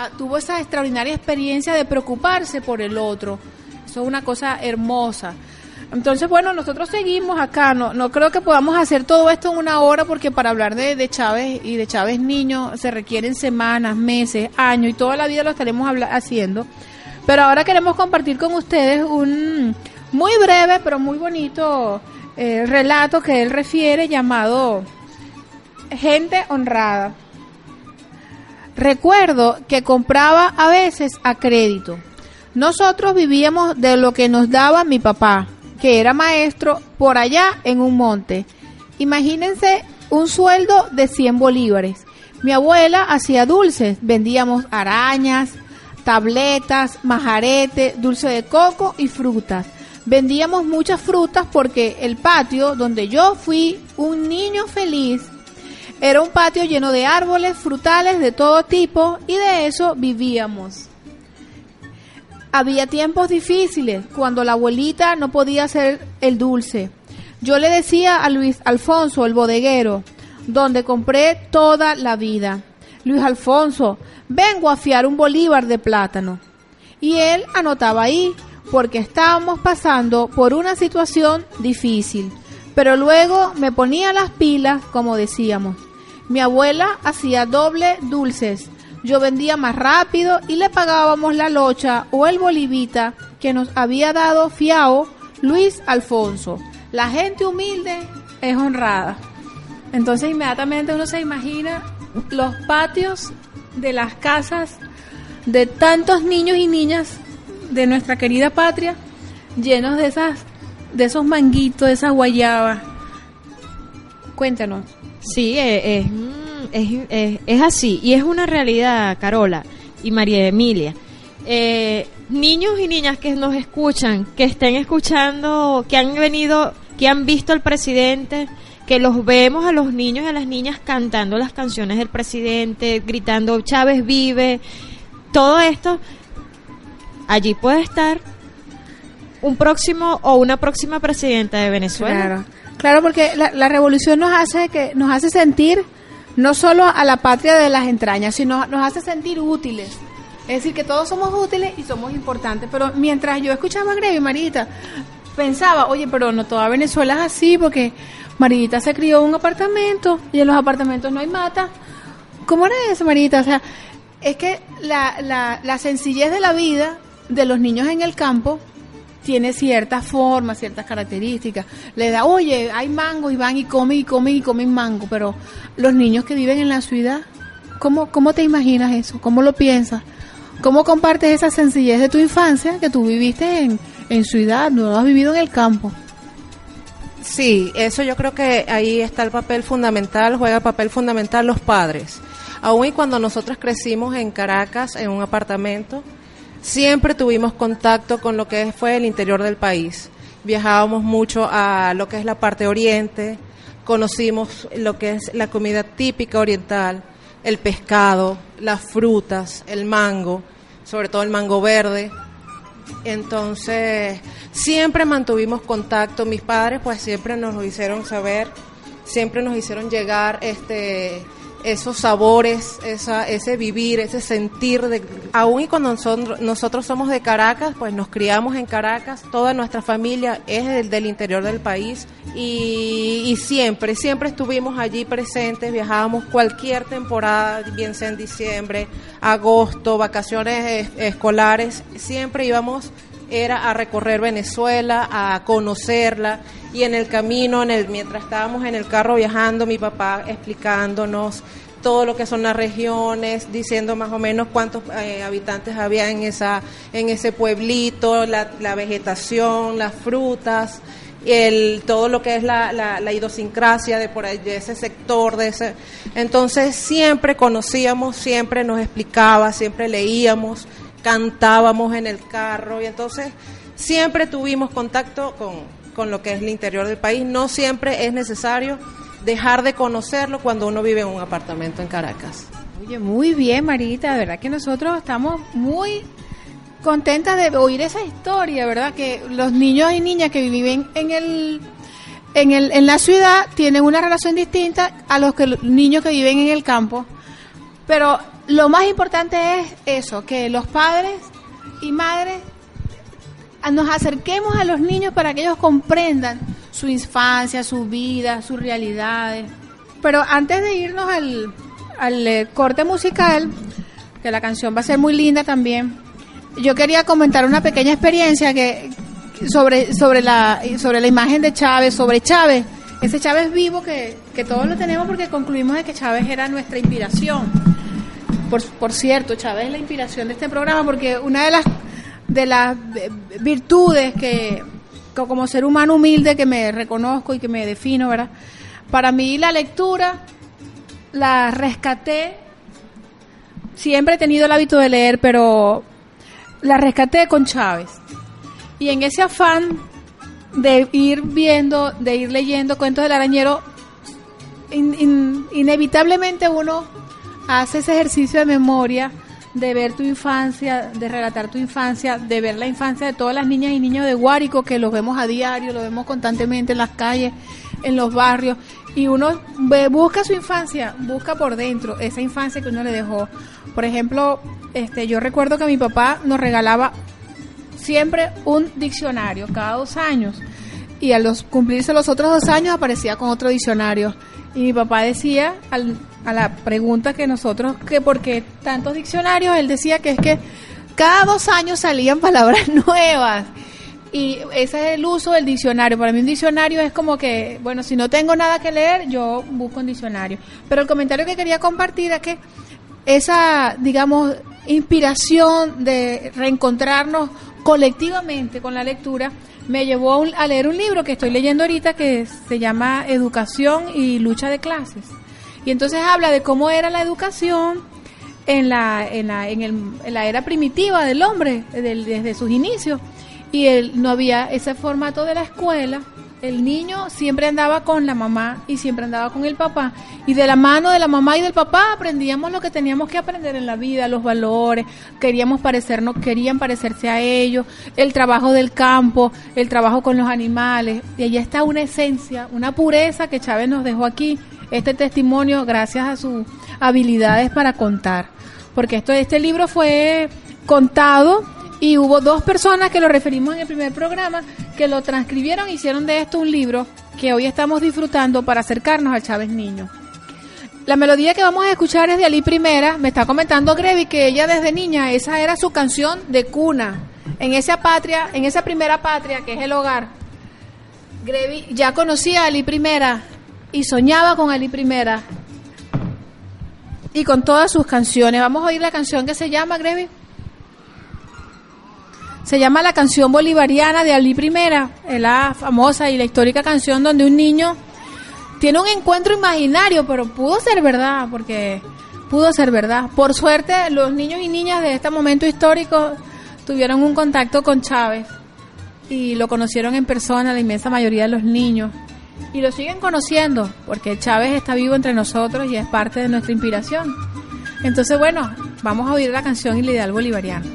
Speaker 3: Ah, tuvo esa extraordinaria experiencia de preocuparse por el otro. Eso es una cosa hermosa. Entonces, bueno, nosotros seguimos acá. No, no creo que podamos hacer todo esto en una hora porque para hablar de, Chávez y de Chávez niño se requieren semanas, meses, años y toda la vida lo estaremos haciendo. Pero ahora queremos compartir con ustedes un muy breve pero muy bonito eh, relato que él refiere llamado Gente honrada. Recuerdo que compraba a veces a crédito. Nosotros vivíamos de lo que nos daba mi papá, que era maestro por allá en un monte. Imagínense un sueldo de 100 bolívares. Mi abuela hacía dulces, vendíamos arañas, tabletas, majarete, dulce de coco y frutas. Vendíamos muchas frutas porque el patio donde yo fui un niño feliz era un patio lleno de árboles, frutales de todo tipo y de eso vivíamos. Había tiempos difíciles cuando la abuelita no podía hacer el dulce. Yo le decía a Luis Alfonso, el bodeguero, donde compré toda la vida, Luis Alfonso, vengo a fiar un bolívar de plátano. Y él anotaba ahí, porque estábamos pasando por una situación difícil. Pero luego me ponía las pilas, como decíamos. Mi abuela hacía doble dulces. Yo vendía más rápido y le pagábamos la locha o el bolivita que nos había dado fiao Luis Alfonso. La gente humilde es honrada. Entonces inmediatamente uno se imagina los patios de las casas de tantos niños y niñas de nuestra querida patria llenos de esas de esos manguitos, de esas guayabas. Cuéntanos.
Speaker 5: Sí, eh, es, mm, es, es- es así. Y es una realidad, Carola y María Emilia. Eh, niños y niñas que nos escuchan, que estén escuchando, que han venido, que han visto al presidente, que los vemos a los niños y a las niñas cantando las canciones del presidente, gritando Chávez vive, todo esto, allí puede estar un próximo o una próxima presidenta de Venezuela.
Speaker 3: Claro, claro, porque la, la revolución nos hace que nos hace sentir no solo a la patria de las entrañas, sino nos hace sentir útiles. Es decir, que todos somos útiles y somos importantes. Pero mientras yo escuchaba a Grevi, Marita, pensaba, oye, pero no toda Venezuela es así, porque Marita se crió en un apartamento y en los apartamentos no hay mata. ¿Cómo era eso, Marita? O sea, es que la, la, la sencillez de la vida de los niños en el campo tiene ciertas formas, ciertas características. Le da, oye, hay mango y van y comen y comen y comen mango, pero los niños que viven en la ciudad, ¿cómo, cómo te imaginas eso? ¿Cómo lo piensas? ¿Cómo compartes esa sencillez de tu infancia que tú viviste en, en ciudad, no has vivido en el campo?
Speaker 4: Sí, eso yo creo que ahí está el papel fundamental, juega papel fundamental los padres. Aún y cuando nosotros crecimos en Caracas, en un apartamento, siempre tuvimos contacto con lo que fue el interior del país. Viajábamos mucho a lo que es la parte oriente, conocimos lo que es la comida típica oriental, el pescado, las frutas, el mango, sobre todo el mango verde. Entonces, siempre mantuvimos contacto. Mis padres, pues, siempre nos lo hicieron saber, siempre nos hicieron llegar este esos sabores, esa, ese vivir, ese sentir, de, aún y cuando son, nosotros somos de Caracas, pues nos criamos en Caracas, toda nuestra familia es del, del interior del país y, y, siempre, siempre estuvimos allí presentes, viajábamos cualquier temporada, bien sea en diciembre, agosto, vacaciones escolares, siempre íbamos era a recorrer Venezuela, a conocerla y en el camino, en el mientras estábamos en el carro viajando, mi papá explicándonos todo lo que son las regiones, diciendo más o menos cuántos eh, habitantes había en esa en ese pueblito, la, la vegetación, las frutas, el todo lo que es la, la, la idiosincrasia de por ahí, de ese sector, de ese. Entonces siempre conocíamos, siempre nos explicaba, siempre leíamos cantábamos en el carro y entonces siempre tuvimos contacto con, con lo que es el interior del país. No siempre es necesario dejar de conocerlo cuando uno vive en un apartamento en Caracas.
Speaker 3: Oye, muy bien, Marita, de verdad que nosotros estamos muy contentas de oír esa historia, ¿verdad? Que los niños y niñas que viven en el en, el, en la ciudad tienen una relación distinta a los que los niños que viven en el campo. Pero lo más importante es eso, que los padres y madres nos acerquemos a los niños para que ellos comprendan su infancia, su vida, sus realidades. Pero antes de irnos al, al eh, corte musical, que la canción va a ser muy linda también, yo quería comentar una pequeña experiencia que sobre, sobre, la, sobre la imagen de Chávez, sobre Chávez, ese Chávez vivo que, que todos lo tenemos porque concluimos de que Chávez era nuestra inspiración. Por, por cierto, Chávez es la inspiración de este programa porque una de las de las virtudes que, como ser humano humilde que me reconozco y que me defino, ¿verdad? Para mí la lectura la rescaté. Siempre he tenido el hábito de leer, pero la rescaté con Chávez. Y en ese afán de ir viendo, de ir leyendo cuentos del arañero, in, inevitablemente uno hace ese ejercicio de memoria de ver tu infancia, de relatar tu infancia, de ver la infancia de todas las niñas y niños de Guárico que los vemos a diario, los vemos constantemente en las calles, en los barrios. Y uno busca su infancia, busca por dentro esa infancia que uno le dejó. Por ejemplo, este yo recuerdo que mi papá nos regalaba siempre un diccionario cada dos años. Y a los cumplirse los otros dos años aparecía con otro diccionario. Y mi papá decía al, a la pregunta que nosotros que por qué tantos diccionarios él decía que es que cada dos años salían palabras nuevas y ese es el uso del diccionario. Para mí un diccionario es como que, bueno, si no tengo nada que leer, yo busco un diccionario. Pero el comentario que quería compartir es que esa, digamos, inspiración de reencontrarnos colectivamente con la lectura me llevó a, a, leer un libro que estoy leyendo ahorita que se llama Educación y lucha de clases. Y entonces habla de cómo era la educación en la, en la, en el, en la era primitiva del hombre, desde sus inicios. Y él, no había ese formato de la escuela. El niño siempre andaba con la mamá y siempre andaba con el papá. Y de la mano de la mamá y del papá aprendíamos lo que teníamos que aprender en la vida, los valores, queríamos parecernos, querían parecerse a ellos, el trabajo del campo, el trabajo con los animales. Y allí está una esencia, una pureza que Chávez nos dejó aquí, este testimonio gracias a sus habilidades para contar. Porque esto, este libro fue contado y hubo dos personas que lo referimos en el primer programa que lo transcribieron e hicieron de esto un libro que hoy estamos disfrutando para acercarnos al Chávez Niño. La melodía que vamos a escuchar es de Ali Primera. Me está comentando Grevi que ella desde niña, esa era su canción de cuna. En esa patria, en esa primera patria que es el hogar. Grevi ya conocía a Ali Primera y soñaba con Ali Primera. Y con todas sus canciones. Vamos a oír la canción que se llama Grevi. Se llama la canción bolivariana de Ali Primera, la famosa y la histórica canción donde un niño tiene un encuentro imaginario, pero pudo ser verdad, porque pudo ser verdad. Por suerte, los niños y niñas de este momento histórico tuvieron un contacto con Chávez y lo conocieron en persona, la inmensa mayoría de los niños. Y lo siguen conociendo, porque Chávez está vivo entre nosotros y es parte de nuestra inspiración. Entonces, bueno, vamos a oír la canción el ideal bolivariano.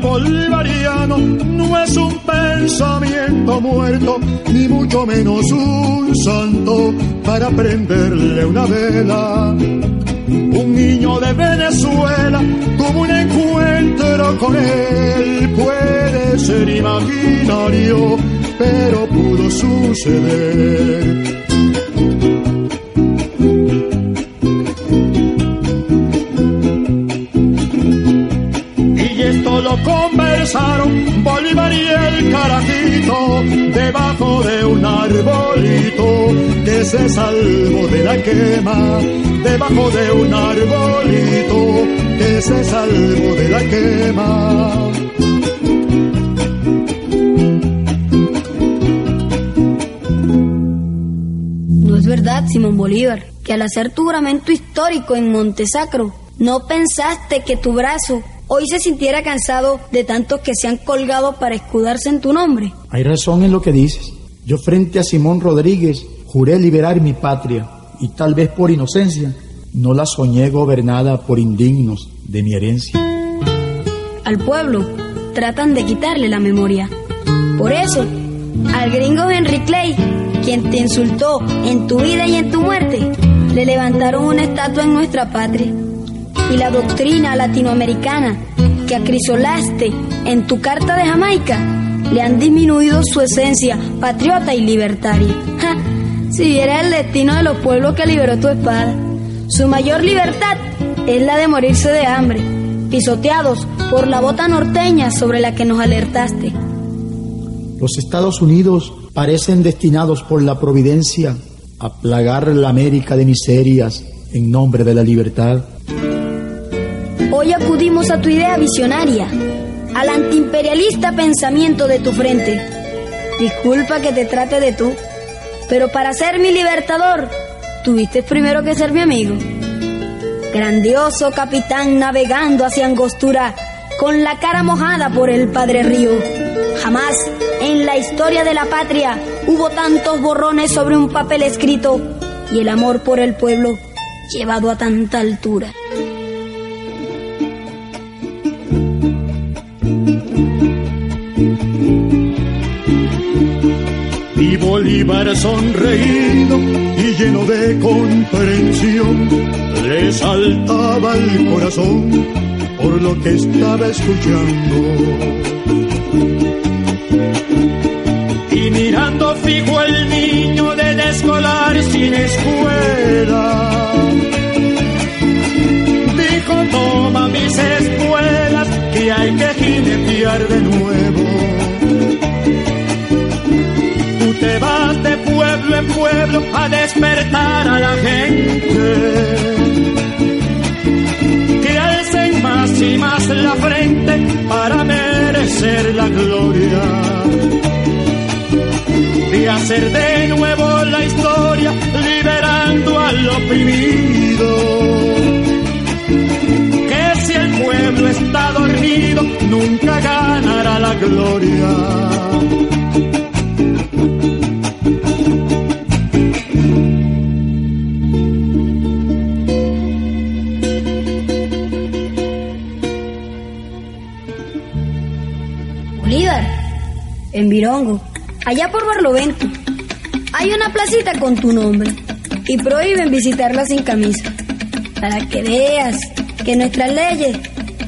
Speaker 8: Bolivariano no es un pensamiento muerto, ni mucho menos un santo para prenderle una vela. Un niño de Venezuela tuvo un encuentro con él, puede ser imaginario, pero pudo suceder. Se salvó de la quema. Debajo de un arbolito que se salvó de la quema.
Speaker 9: No es verdad, Simón Bolívar, que al hacer tu juramento histórico en Montesacro, no pensaste que tu brazo hoy se sintiera cansado de tantos que se han colgado para escudarse en tu nombre.
Speaker 10: Hay razón en lo que dices. Yo frente a Simón Rodríguez juré liberar mi patria y tal vez por inocencia no la soñé gobernada por indignos de mi herencia.
Speaker 9: Al pueblo tratan de quitarle la memoria. Por eso, al gringo Henry Clay, quien te insultó en tu vida y en tu muerte, le levantaron una estatua en nuestra patria. Y la doctrina latinoamericana que acrisolaste en tu carta de Jamaica le han disminuido su esencia patriota y libertaria. Si viera el destino de los pueblos que liberó tu espada, su mayor libertad es la de morirse de hambre, pisoteados por la bota norteña sobre la que nos alertaste.
Speaker 10: Los Estados Unidos parecen destinados por la providencia a plagar la América de miserias en nombre de la libertad.
Speaker 9: Hoy acudimos a tu idea visionaria, al antiimperialista pensamiento de tu frente. Disculpa que te trate de tú, pero para ser mi libertador, tuviste primero que ser mi amigo. Grandioso capitán navegando hacia Angostura, con la cara mojada por el Padre Río. Jamás en la historia de la patria hubo tantos borrones sobre un papel escrito y el amor por el pueblo llevado a tanta altura.
Speaker 8: Bolívar sonreído y lleno de comprensión, le saltaba el corazón por lo que estaba escuchando. Y mirando fijo el niño del escolar sin escuela, dijo toma mis espuelas que hay que jinetear de nuevo. A despertar a la gente. Que alcen más y más la frente para merecer la gloria. De hacer de nuevo la historia liberando al oprimido. Que si el pueblo está dormido nunca ganará la gloria.
Speaker 9: Allá por Barlovento, hay una placita con tu nombre y prohíben visitarla sin camisa. Para que veas que nuestras leyes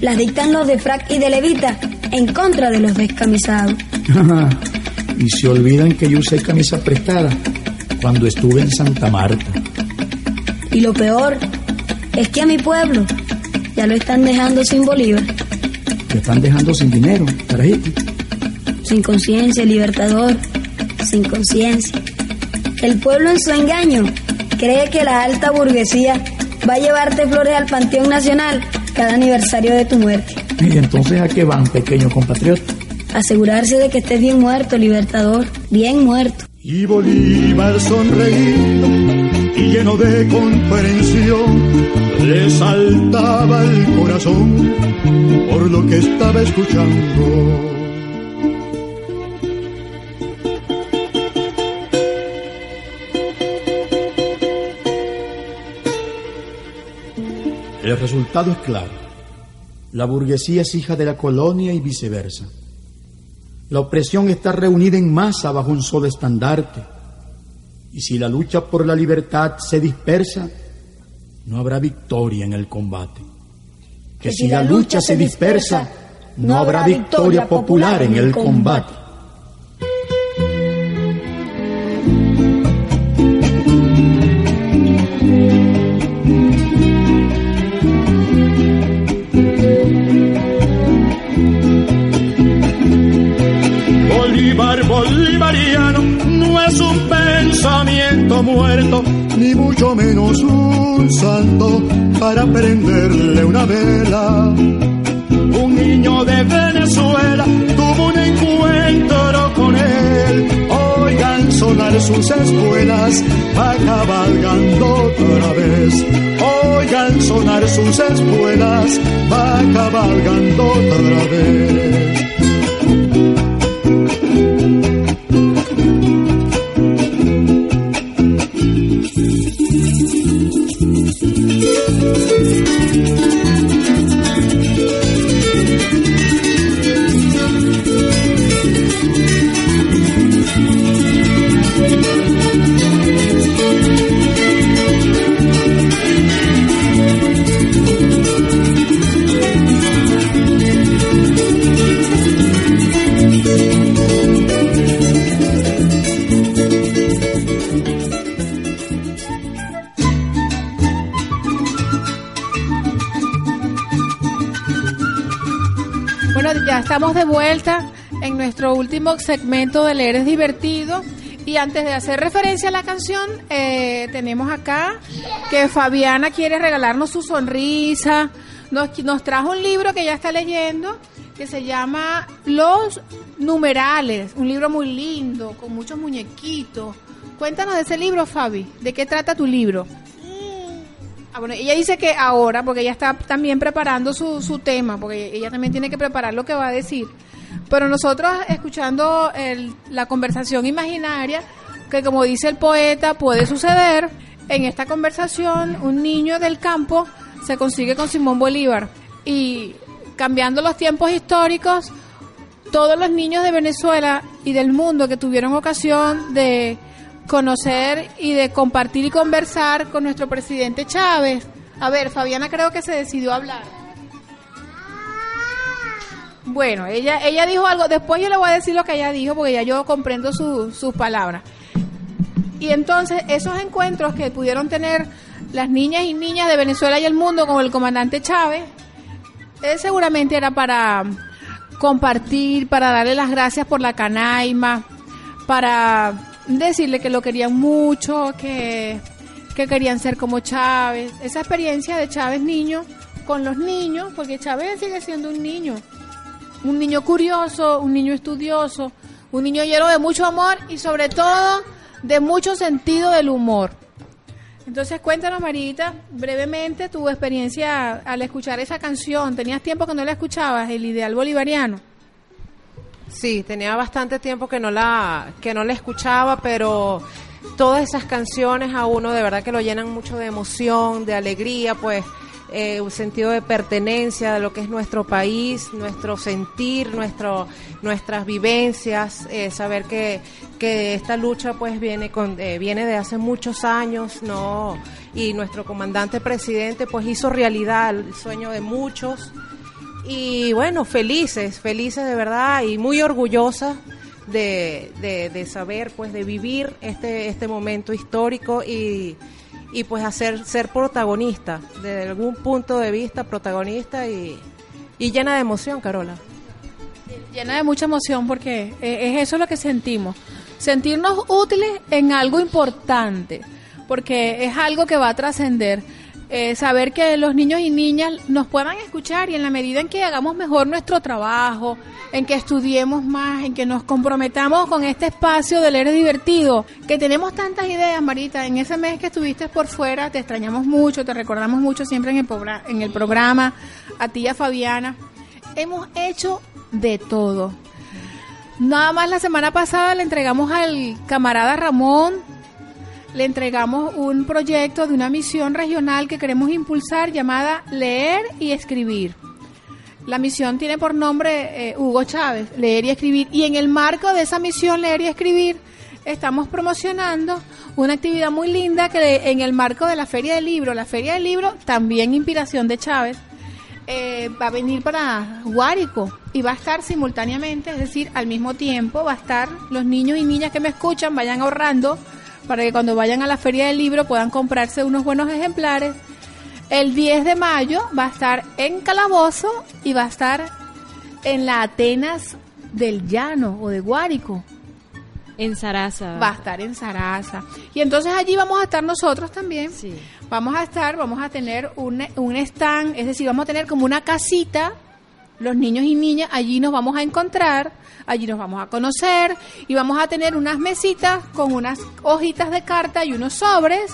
Speaker 9: las dictan los de frac y de levita en contra de los descamisados.
Speaker 10: y se olvidan que yo usé camisa prestada cuando estuve en Santa Marta.
Speaker 9: Y lo peor es que a mi pueblo ya lo están dejando sin Bolívar.
Speaker 10: Lo están dejando sin dinero, carajito.
Speaker 9: Sin conciencia, libertador. Sin conciencia. El pueblo en su engaño cree que la alta burguesía va a llevarte flores al Panteón Nacional cada aniversario de tu muerte.
Speaker 10: ¿Y entonces a qué van, pequeño compatriota?
Speaker 9: Asegurarse de que estés bien muerto, libertador. Bien muerto.
Speaker 8: Y Bolívar sonreído y lleno de comprensión le saltaba el corazón por lo que estaba escuchando.
Speaker 10: Resultado es claro. La burguesía es hija de la colonia y viceversa. La opresión está reunida en masa bajo un solo estandarte. Y si la lucha por la libertad se dispersa, no habrá victoria en el combate. Que si la lucha se dispersa, no habrá victoria popular en el combate.
Speaker 8: Bolivariano no es un pensamiento muerto, ni mucho menos un santo para prenderle una vela. Un niño de Venezuela tuvo un encuentro con él. Oigan sonar sus espuelas, va cabalgando otra vez. Oigan sonar sus espuelas, va cabalgando otra vez.
Speaker 3: Bueno, ya estamos de vuelta en nuestro último segmento de Leer es divertido. Y antes de hacer referencia a la canción, eh, tenemos acá que Fabiana quiere regalarnos su sonrisa. Nos, nos trajo un libro que ya está leyendo que se llama Los Numerales, un libro muy lindo, con muchos muñequitos. Cuéntanos de ese libro, Fabi. ¿De qué trata tu libro? Ah, bueno, ella dice que ahora, porque ella está también preparando su, su tema, porque ella también tiene que preparar lo que va a decir. Pero nosotros, escuchando la conversación imaginaria, que como dice el poeta, puede suceder, en esta conversación un niño del campo se consigue con Simón Bolívar. Y cambiando los tiempos históricos, todos los niños de Venezuela y del mundo que tuvieron ocasión de conocer y de compartir y conversar con nuestro presidente Chávez. A ver, Fabiana creo que se decidió hablar. Bueno, ella, ella dijo algo, después yo le voy a decir lo que ella dijo porque ya yo comprendo su- sus palabras. Y entonces esos encuentros que pudieron tener las niñas y niñas de Venezuela y el mundo con el comandante Chávez, eh, seguramente era para compartir, para darle las gracias por la canaima, para decirle que lo querían mucho, que, que querían ser como Chávez. Esa experiencia de Chávez niño con los niños, porque Chávez sigue siendo un niño, un niño curioso, un niño estudioso, un niño lleno de mucho amor y sobre todo de mucho sentido del humor. Entonces cuéntanos, Marita, brevemente tu experiencia al escuchar esa canción. ¿Tenías tiempo que no la escuchabas, el ideal bolivariano?
Speaker 4: Sí, tenía bastante tiempo que no la que no la escuchaba, pero todas esas canciones a uno de verdad que lo llenan mucho de emoción, de alegría, pues eh, un sentido de pertenencia de lo que es nuestro país, nuestro sentir, nuestro nuestras vivencias, eh, saber que que esta lucha pues viene con eh, viene de hace muchos años, no y nuestro comandante presidente pues hizo realidad el sueño de muchos y bueno, felices, felices de verdad y muy orgullosas de, de, saber, pues de vivir este, este momento histórico y, y pues hacer ser protagonista, desde algún punto de vista protagonista y, y llena de emoción, Carola.
Speaker 3: Llena de mucha emoción porque eh, es eso lo que sentimos. Sentirnos útiles en algo importante, porque es algo que va a trascender. Eh, saber que los niños y niñas nos puedan escuchar y en la medida en que hagamos mejor nuestro trabajo, en que estudiemos más, en que nos comprometamos con este espacio de leer divertido, que tenemos tantas ideas, Marita, en ese mes que estuviste por fuera, te extrañamos mucho, te recordamos mucho siempre en el, en el programa, a ti y a Fabiana, hemos hecho de todo. Nada más la semana pasada le entregamos al camarada Ramón le entregamos un proyecto de una misión regional que queremos impulsar llamada Leer y Escribir. La misión tiene por nombre eh, Hugo Chávez, Leer y Escribir. Y en el marco de esa misión Leer y Escribir estamos promocionando una actividad muy linda que en el marco de la Feria del Libro, la Feria del Libro, también inspiración de Chávez, eh, va a venir para Guárico y va a estar simultáneamente, es decir, al mismo tiempo va a estar los niños y niñas que me escuchan, vayan ahorrando para que cuando vayan a la feria del libro puedan comprarse unos buenos ejemplares. El 10 de mayo va a estar en Calabozo y va a estar en la Atenas del Llano o de Guárico.
Speaker 5: En Sarasa.
Speaker 3: Va a estar en Sarasa. Y entonces allí vamos a estar nosotros también. Sí. Vamos a estar, vamos a tener un, un stand, es decir, vamos a tener como una casita los niños y niñas allí nos vamos a encontrar, allí nos vamos a conocer y vamos a tener unas mesitas con unas hojitas de carta y unos sobres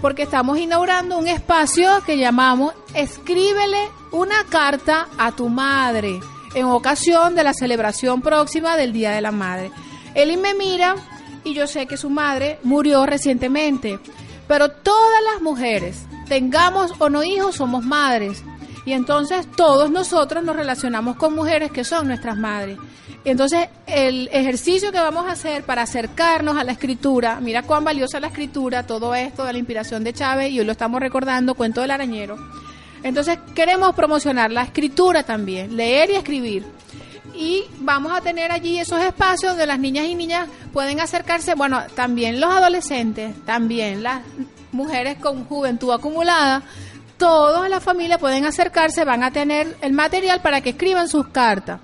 Speaker 3: porque estamos inaugurando un espacio que llamamos Escríbele una carta a tu madre en ocasión de la celebración próxima del Día de la Madre. Él me mira y yo sé que su madre murió recientemente, pero todas las mujeres, tengamos o no hijos, somos madres y entonces todos nosotros nos relacionamos con mujeres que son nuestras madres. Entonces, el ejercicio que vamos a hacer para acercarnos a la escritura, mira cuán valiosa la escritura, todo esto de la inspiración de Chávez, y hoy lo estamos recordando, cuento del arañero. Entonces, queremos promocionar la escritura también, leer y escribir. Y vamos a tener allí esos espacios donde las niñas y niñas pueden acercarse, bueno, también los adolescentes, también las mujeres con juventud acumulada, todos en la familia pueden acercarse, van a tener el material para que escriban sus cartas.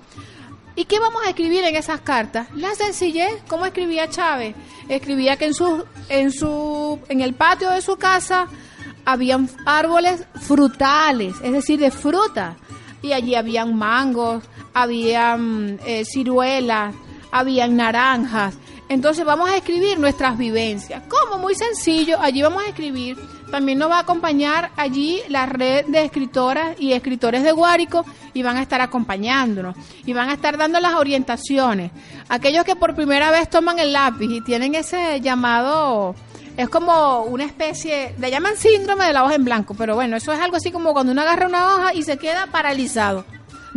Speaker 3: ¿Y qué vamos a escribir en esas cartas? La sencillez, ¿cómo escribía Chávez? Escribía que en su, en su, en el patio de su casa habían árboles frutales, es decir, de fruta. Y allí habían mangos, habían eh, ciruelas, habían naranjas. Entonces vamos a escribir nuestras vivencias. ¿Cómo? Muy sencillo. Allí vamos a escribir también nos va a acompañar allí la red de escritoras y escritores de Guárico y van a estar acompañándonos y van a estar dando las orientaciones. Aquellos que por primera vez toman el lápiz y tienen ese llamado, es como una especie, le llaman síndrome de la hoja en blanco, pero bueno, eso es algo así como cuando uno agarra una hoja y se queda paralizado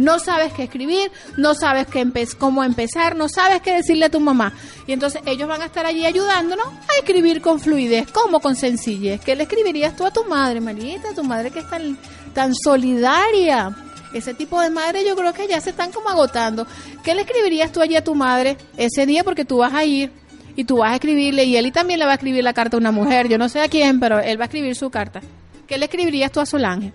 Speaker 3: no sabes qué escribir, no sabes qué cómo empezar, no sabes qué decirle a tu mamá. Y entonces ellos van a estar allí ayudándonos a escribir con fluidez, como con sencillez. ¿Qué le escribirías tú a tu madre, Marita, tu madre que es tan, tan solidaria? Ese tipo de madre yo creo que ya se están como agotando. ¿Qué le escribirías tú allí a tu madre ese día? Porque tú vas a ir y tú vas a escribirle y él también le va a escribir la carta a una mujer. Yo no sé a quién, pero él va a escribir su carta. ¿Qué le escribirías tú a Solange?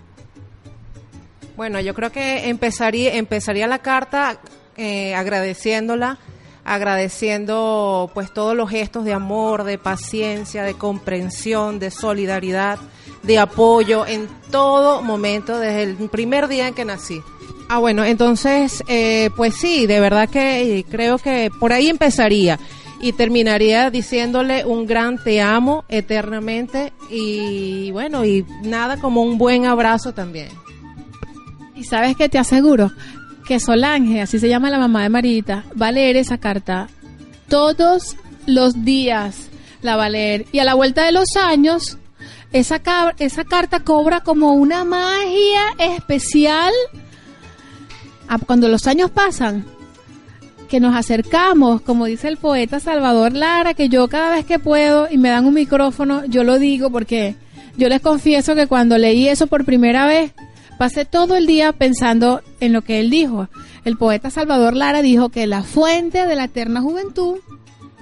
Speaker 4: Bueno, yo creo que empezaría, empezaría la carta eh, agradeciéndola, agradeciendo pues todos los gestos de amor, de paciencia, de comprensión, de solidaridad, de apoyo en todo momento, desde el primer día en que nací. Ah, bueno, entonces, eh, pues sí, de verdad que creo que por ahí empezaría y terminaría diciéndole un gran te amo eternamente y bueno, y nada como un buen abrazo también.
Speaker 3: Y sabes que te aseguro que Solange, así se llama la mamá de Marita, va a leer esa carta todos los días. La va a leer. Y a la vuelta de los años, esa, esa carta cobra como una magia especial. cuando los años pasan, que nos acercamos, como dice el poeta Salvador Lara, que yo cada vez que puedo y me dan un micrófono, yo lo digo porque yo les confieso que cuando leí eso por primera vez, Pasé todo el día pensando en lo que él dijo. El poeta Salvador Lara dijo que la fuente de la eterna juventud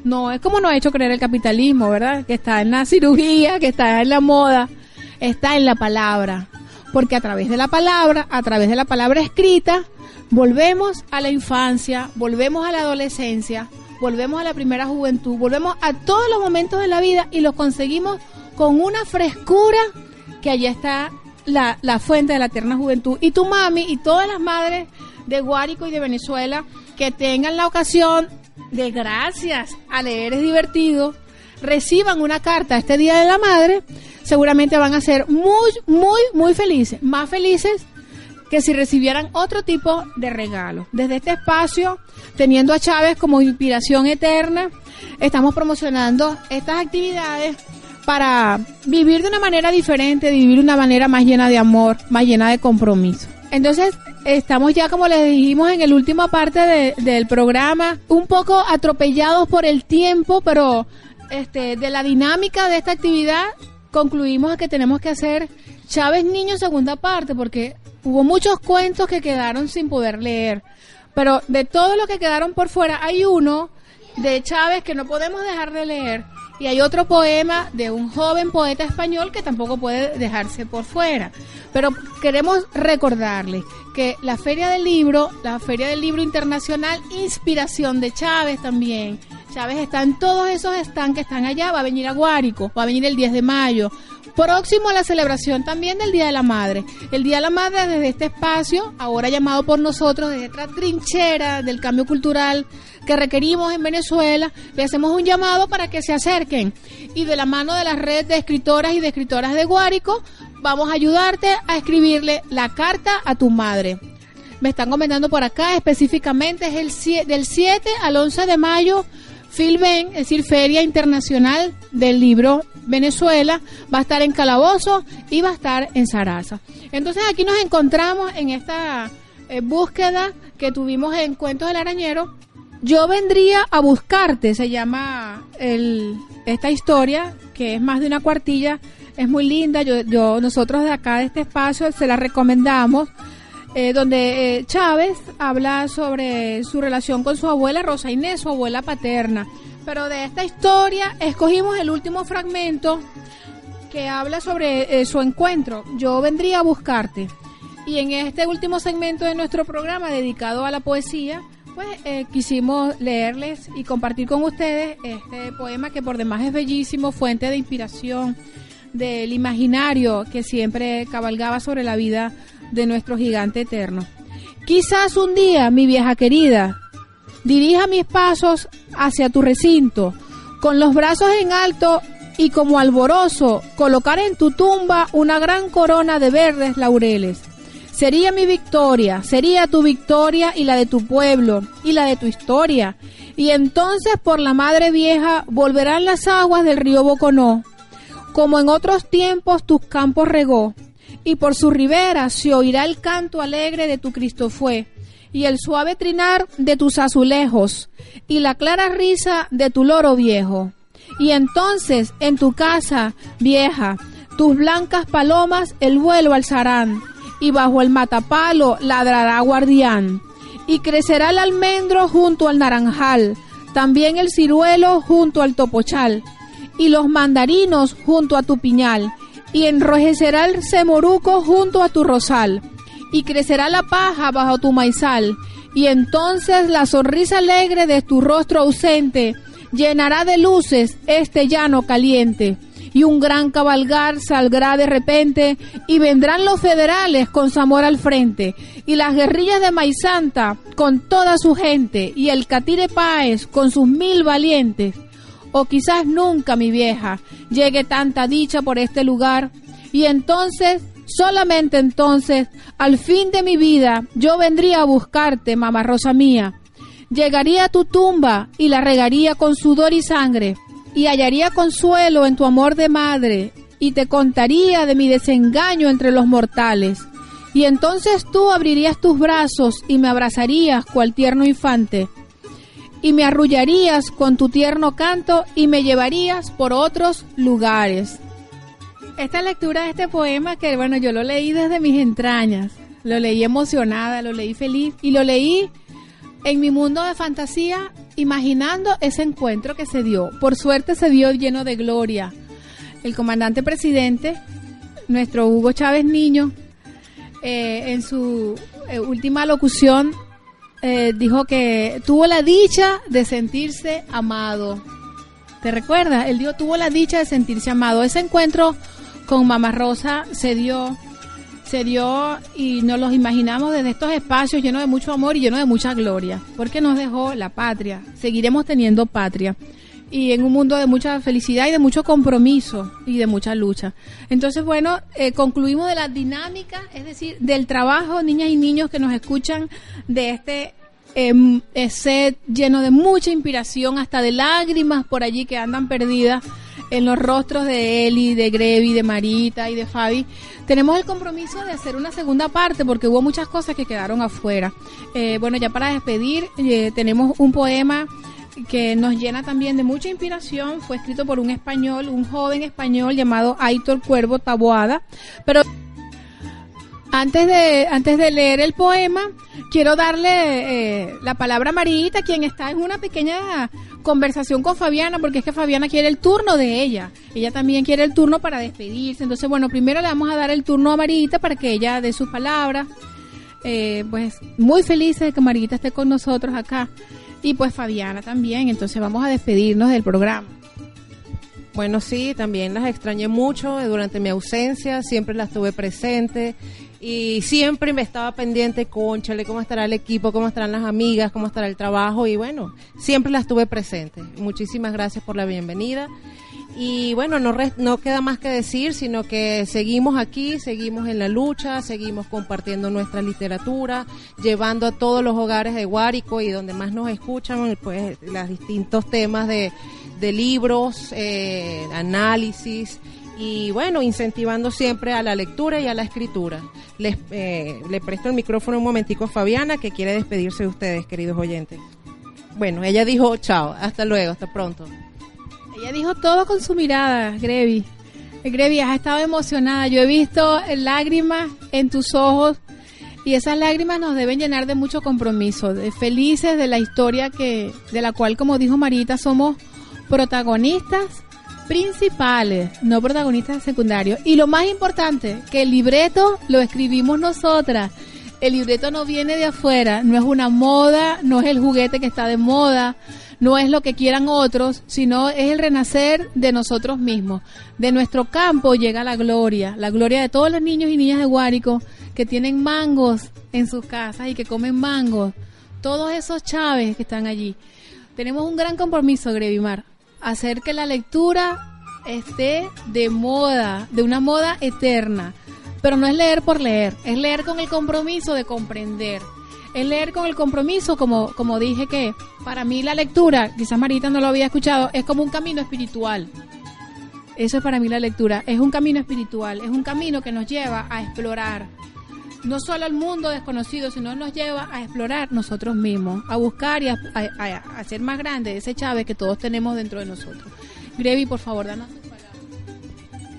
Speaker 3: No es como nos ha hecho creer el capitalismo, ¿verdad? Que está en la cirugía, que está en la moda, está en la palabra. Porque a través de la palabra, a través de la palabra escrita, volvemos a la infancia, volvemos a la adolescencia, volvemos a la primera juventud, volvemos a todos los momentos de la vida y los conseguimos con una frescura que allá está la, la fuente de la eterna juventud. Y tu mami y todas las madres de Guárico y de Venezuela que tengan la ocasión de gracias a leer es divertido, reciban una carta este Día de la Madre, seguramente van a ser muy, muy, muy felices, más felices que si recibieran otro tipo de regalo. Desde este espacio, teniendo a Chávez como inspiración eterna, estamos promocionando estas actividades para vivir de una manera diferente, vivir de una manera más llena de amor, más llena de compromiso. Entonces, estamos ya, como les dijimos en el última parte del programa, un poco atropellados por el tiempo, pero este, de la dinámica de esta actividad, concluimos que tenemos que hacer Chávez Niño segunda parte, porque hubo muchos cuentos que quedaron sin poder leer. Pero de todo lo que quedaron por fuera, hay uno de Chávez que no podemos dejar de leer, y hay otro poema de un joven poeta español que tampoco puede dejarse por fuera. Pero queremos recordarle que la Feria del Libro, la Feria del Libro Internacional, inspiración de Chávez también. Chávez está en todos esos stands que están allá, va a venir a Guárico, va a venir el 10 de mayo, próximo a la celebración también del Día de la Madre. El Día de la Madre desde este espacio, ahora llamado por nosotros desde esta trinchera del cambio cultural que requerimos en Venezuela, le hacemos un llamado para que se acerquen y de la mano de la red de escritoras y de escritoras de Guárico, vamos a ayudarte a escribirle la carta a tu madre. Me están comentando por acá, específicamente es el del 7 al 11 de mayo, Filben, es decir, Feria Internacional del Libro Venezuela, va a estar en Calabozo y va a estar en Sarasa. Entonces aquí nos encontramos en esta eh, búsqueda que tuvimos en Cuentos del Arañero. Yo vendría a buscarte, se llama esta historia, que es más de una cuartilla, es muy linda. Yo, yo nosotros de acá de este espacio se la recomendamos. Eh, donde eh, Chávez habla sobre su relación con su abuela Rosa Inés, su abuela paterna. Pero de esta historia escogimos el último fragmento que habla sobre eh, su encuentro. Yo vendría a buscarte. Y en este último segmento de nuestro programa dedicado a la poesía, pues eh, quisimos leerles y compartir con ustedes este poema que por demás es bellísimo, fuente de inspiración del imaginario que siempre cabalgaba sobre la vida de nuestro gigante eterno. Quizás un día, mi vieja querida, dirija mis pasos hacia tu recinto, con los brazos en alto y como alboroso colocar en tu tumba una gran corona de verdes laureles. Sería mi victoria, sería tu victoria y la de tu pueblo y la de tu historia. Y entonces por la madre vieja volverán las aguas del río Boconó, como en otros tiempos tus campos regó, y por su ribera se oirá el canto alegre de tu Cristo fue y el suave trinar de tus azulejos, y la clara risa de tu loro viejo. Y entonces en tu casa vieja, tus blancas palomas el vuelo alzarán, y bajo el matapalo ladrará guardián. Y crecerá el almendro junto al naranjal, también el ciruelo junto al topochal, y los mandarinos junto a tu piñal, y enrojecerá el semoruco junto a tu rosal y crecerá la paja bajo tu maizal, y entonces la sonrisa alegre de tu rostro ausente llenará de luces este llano caliente. Y un gran cabalgar saldrá de repente, y vendrán los federales con Zamora al frente, y las guerrillas de Maizanta con toda su gente, y el Catire Páez con sus mil valientes. O quizás nunca, mi vieja, llegue tanta dicha por este lugar, y entonces Solamente entonces, al fin de mi vida, yo vendría a buscarte, mamá rosa mía. Llegaría a tu tumba y la regaría con sudor y sangre, y hallaría consuelo en tu amor de madre, y te contaría de mi desengaño entre los mortales. Y entonces tú abrirías tus brazos y me abrazarías cual tierno infante, y me arrullarías con tu tierno canto y me llevarías por otros lugares. Esta lectura de este poema, que bueno, yo lo leí desde mis entrañas, lo leí emocionada, lo leí feliz y lo leí en mi mundo de fantasía imaginando ese encuentro que se dio. Por suerte se dio lleno de gloria. El comandante presidente, nuestro Hugo Chávez Niño, eh, en su eh, última locución eh, dijo que tuvo la dicha de sentirse amado. ¿Te recuerdas? Él dijo, tuvo la dicha de sentirse amado. Ese encuentro con Mamá Rosa se dio se dio y nos los imaginamos desde estos espacios llenos de mucho amor y llenos de mucha gloria, porque nos dejó la patria, seguiremos teniendo patria. Y en un mundo de mucha felicidad y de mucho compromiso y de mucha lucha. Entonces, bueno, eh, concluimos de la dinámica, es decir, del trabajo, niñas y niños que nos escuchan de este eh, set lleno de mucha inspiración, hasta de lágrimas por allí que andan perdidas en los rostros de Eli, de Grevi, de Marita y de Fabi, tenemos el compromiso de hacer una segunda parte porque hubo muchas cosas que quedaron afuera. Eh, bueno, ya para despedir, eh, tenemos un poema que nos llena también de mucha inspiración. Fue escrito por un español, un joven español llamado Aitor Cuervo Taboada. Pero antes de, antes de leer el poema, quiero darle eh, la palabra a Marita, quien está en una pequeña conversación con Fabiana, porque es que Fabiana quiere el turno de ella. Ella también quiere el turno para despedirse. Entonces, bueno, primero le vamos a dar el turno a Marita para que ella dé sus palabras. Eh, pues muy felices de que Marita esté con nosotros acá. Y pues Fabiana también. Entonces vamos a despedirnos del programa.
Speaker 4: Bueno, sí, también las extrañé mucho durante mi ausencia, siempre las tuve presente y siempre me estaba pendiente, conchale, cómo estará el equipo, cómo estarán las amigas, cómo estará el trabajo y bueno, siempre las tuve presente. Muchísimas gracias por la bienvenida. Y bueno, no, no queda más que decir, sino que seguimos aquí, seguimos en la lucha, seguimos compartiendo nuestra literatura, llevando a todos los hogares de Guárico y donde más nos escuchan, pues los distintos temas de, de libros, eh, análisis y bueno, incentivando siempre a la lectura y a la escritura. Les, eh, le presto el micrófono un momentico a Fabiana que quiere despedirse de ustedes, queridos oyentes. Bueno, ella dijo chao, hasta luego, hasta pronto.
Speaker 3: Ella dijo todo con su mirada, Grevi. Grevi, has estado emocionada. Yo he visto lágrimas en tus ojos y esas lágrimas nos deben llenar de mucho compromiso, de felices de la historia que, de la cual, como dijo Marita, somos protagonistas principales, no protagonistas secundarios. Y lo más importante, que el libreto lo escribimos nosotras. El libreto no viene de afuera, no es una moda, no es el juguete que está de moda, no es lo que quieran otros, sino es el renacer de nosotros mismos. De nuestro campo llega la gloria, la gloria de todos los niños y niñas de Guárico que tienen mangos en sus casas y que comen mangos. Todos esos chaves que están allí. Tenemos un gran compromiso, Grevimar, hacer que la lectura esté de moda, de una moda eterna. Pero no es leer por leer, es leer con el compromiso de comprender. Es leer con el compromiso, como, como dije que para mí la lectura, quizás Marita no lo había escuchado, es como un camino espiritual. Eso es para mí la lectura, es un camino espiritual, es un camino que nos lleva a explorar, no solo el mundo desconocido, sino nos lleva a explorar nosotros mismos, a buscar y a, hacer más grande ese Chávez que todos tenemos dentro de nosotros. Grevi, por favor, danos.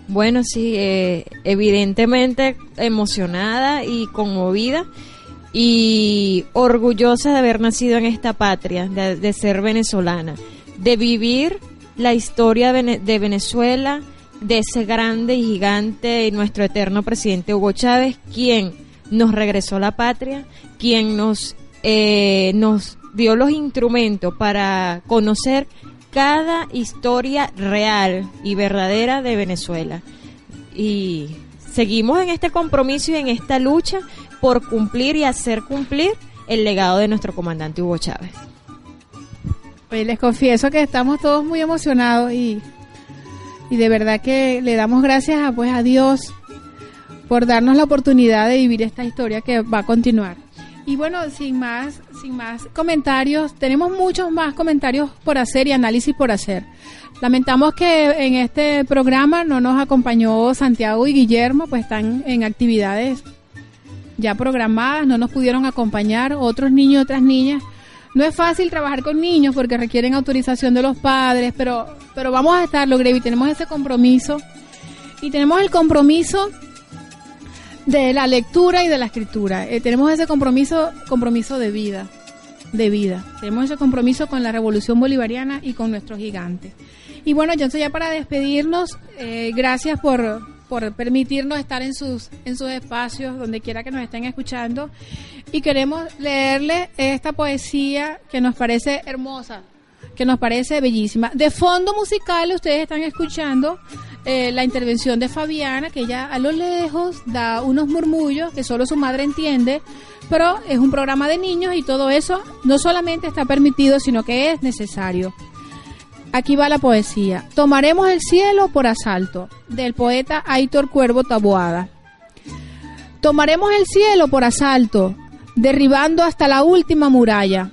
Speaker 5: Bueno, sí, eh, evidentemente emocionada y conmovida y orgullosa de haber nacido en esta patria, de, ser venezolana, de vivir la historia de Venezuela, de ese grande y gigante y nuestro eterno presidente Hugo Chávez, quien nos regresó la patria, quien nos, eh, nos dio los instrumentos para conocer cada historia real y verdadera de Venezuela. Y seguimos en este compromiso y en esta lucha por cumplir y hacer cumplir el legado de nuestro comandante Hugo Chávez.
Speaker 3: Pues les confieso que estamos todos muy emocionados y, y de verdad que le damos gracias a, pues, a Dios por darnos la oportunidad de vivir esta historia que va a continuar. Y bueno, sin más, sin más comentarios, tenemos muchos más comentarios por hacer y análisis por hacer. Lamentamos que en este programa no nos acompañó Santiago y Guillermo, pues están en actividades ya programadas, no nos pudieron acompañar, otros niños otras niñas. No es fácil trabajar con niños porque requieren autorización de los padres, pero, pero vamos a estarlo, Grevi, tenemos ese compromiso. Y tenemos el compromiso de la lectura y de la escritura. Eh, tenemos ese compromiso, compromiso de vida. de vida. Tenemos ese compromiso con la revolución bolivariana y con nuestro gigante. Y bueno, entonces ya para despedirnos, eh, gracias por, por permitirnos estar en sus, en sus espacios, donde quiera que nos estén escuchando. Y queremos leerle esta poesía que nos parece hermosa, que nos parece bellísima. De fondo musical ustedes están escuchando eh, la intervención de Fabiana, que ella a lo lejos da unos murmullos que solo su madre entiende, pero es un programa de niños y todo eso no solamente está permitido, sino que es necesario. Aquí va la poesía. Tomaremos el cielo por asalto, del poeta Aitor Cuervo Taboada. Tomaremos el cielo por asalto, derribando hasta la última muralla.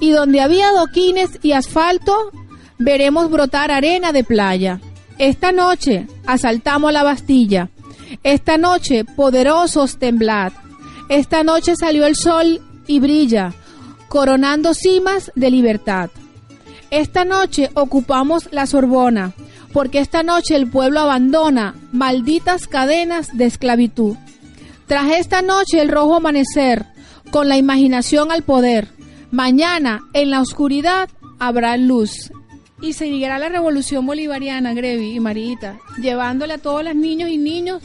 Speaker 3: Y donde había doquines y asfalto, veremos brotar arena de playa. Esta noche asaltamos la Bastilla. Esta noche, poderosos temblad. Esta noche salió el sol y brilla, coronando cimas de libertad. Esta noche ocupamos la Sorbona, porque esta noche el pueblo abandona malditas cadenas de esclavitud. Tras esta noche el rojo amanecer, con la imaginación al poder. Mañana en la oscuridad habrá luz. Y seguirá la revolución bolivariana, Grevi y Marita, llevándole a todos los niños y niños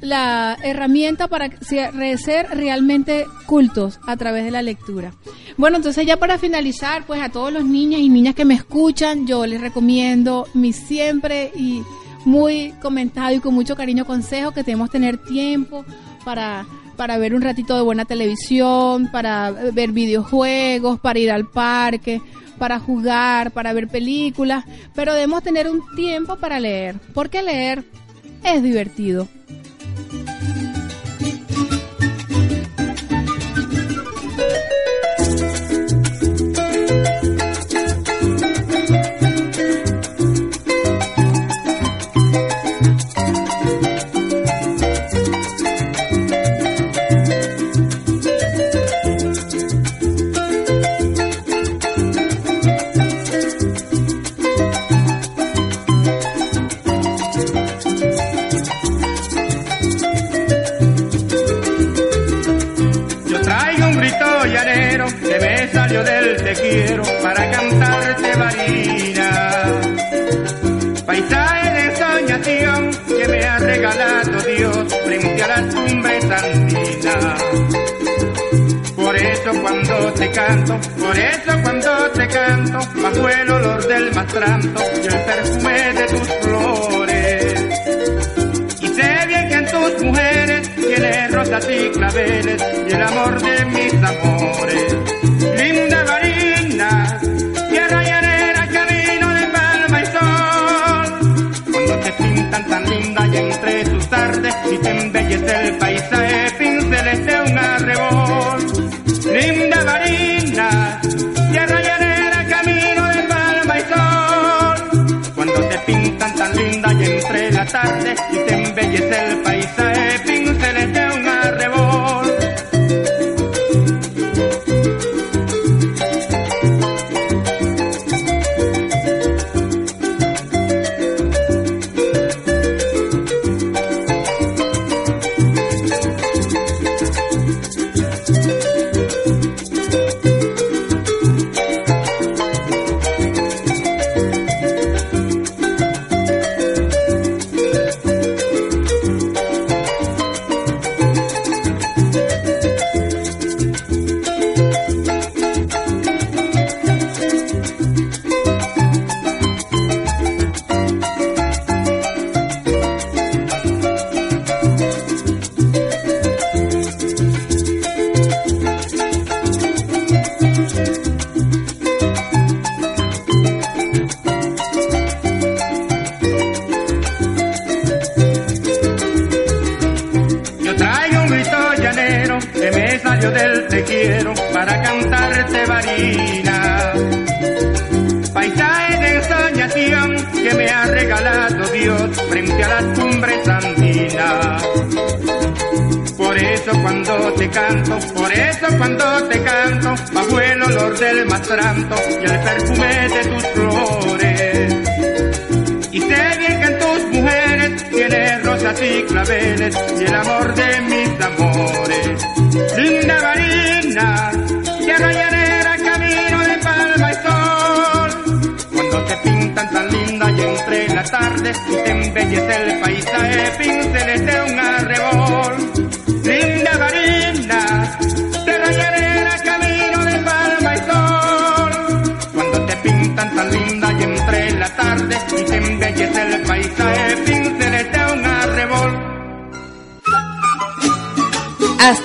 Speaker 3: la herramienta para ser realmente cultos a través de la lectura. Bueno, entonces ya para finalizar, pues a todos los niños y niñas que me escuchan, yo les recomiendo mi siempre y muy comentado y con mucho cariño consejo que tenemos tener tiempo para para ver un ratito de buena televisión, para ver videojuegos, para ir al parque, para jugar, para ver películas, pero debemos tener un tiempo para leer, porque leer es divertido.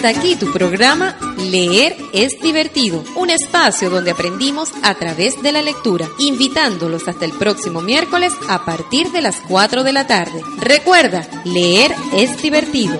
Speaker 1: Hasta aquí tu programa Leer es divertido, un espacio donde aprendimos a través de la lectura, invitándolos hasta el próximo miércoles a partir de las 4 de la tarde. Recuerda, leer es divertido.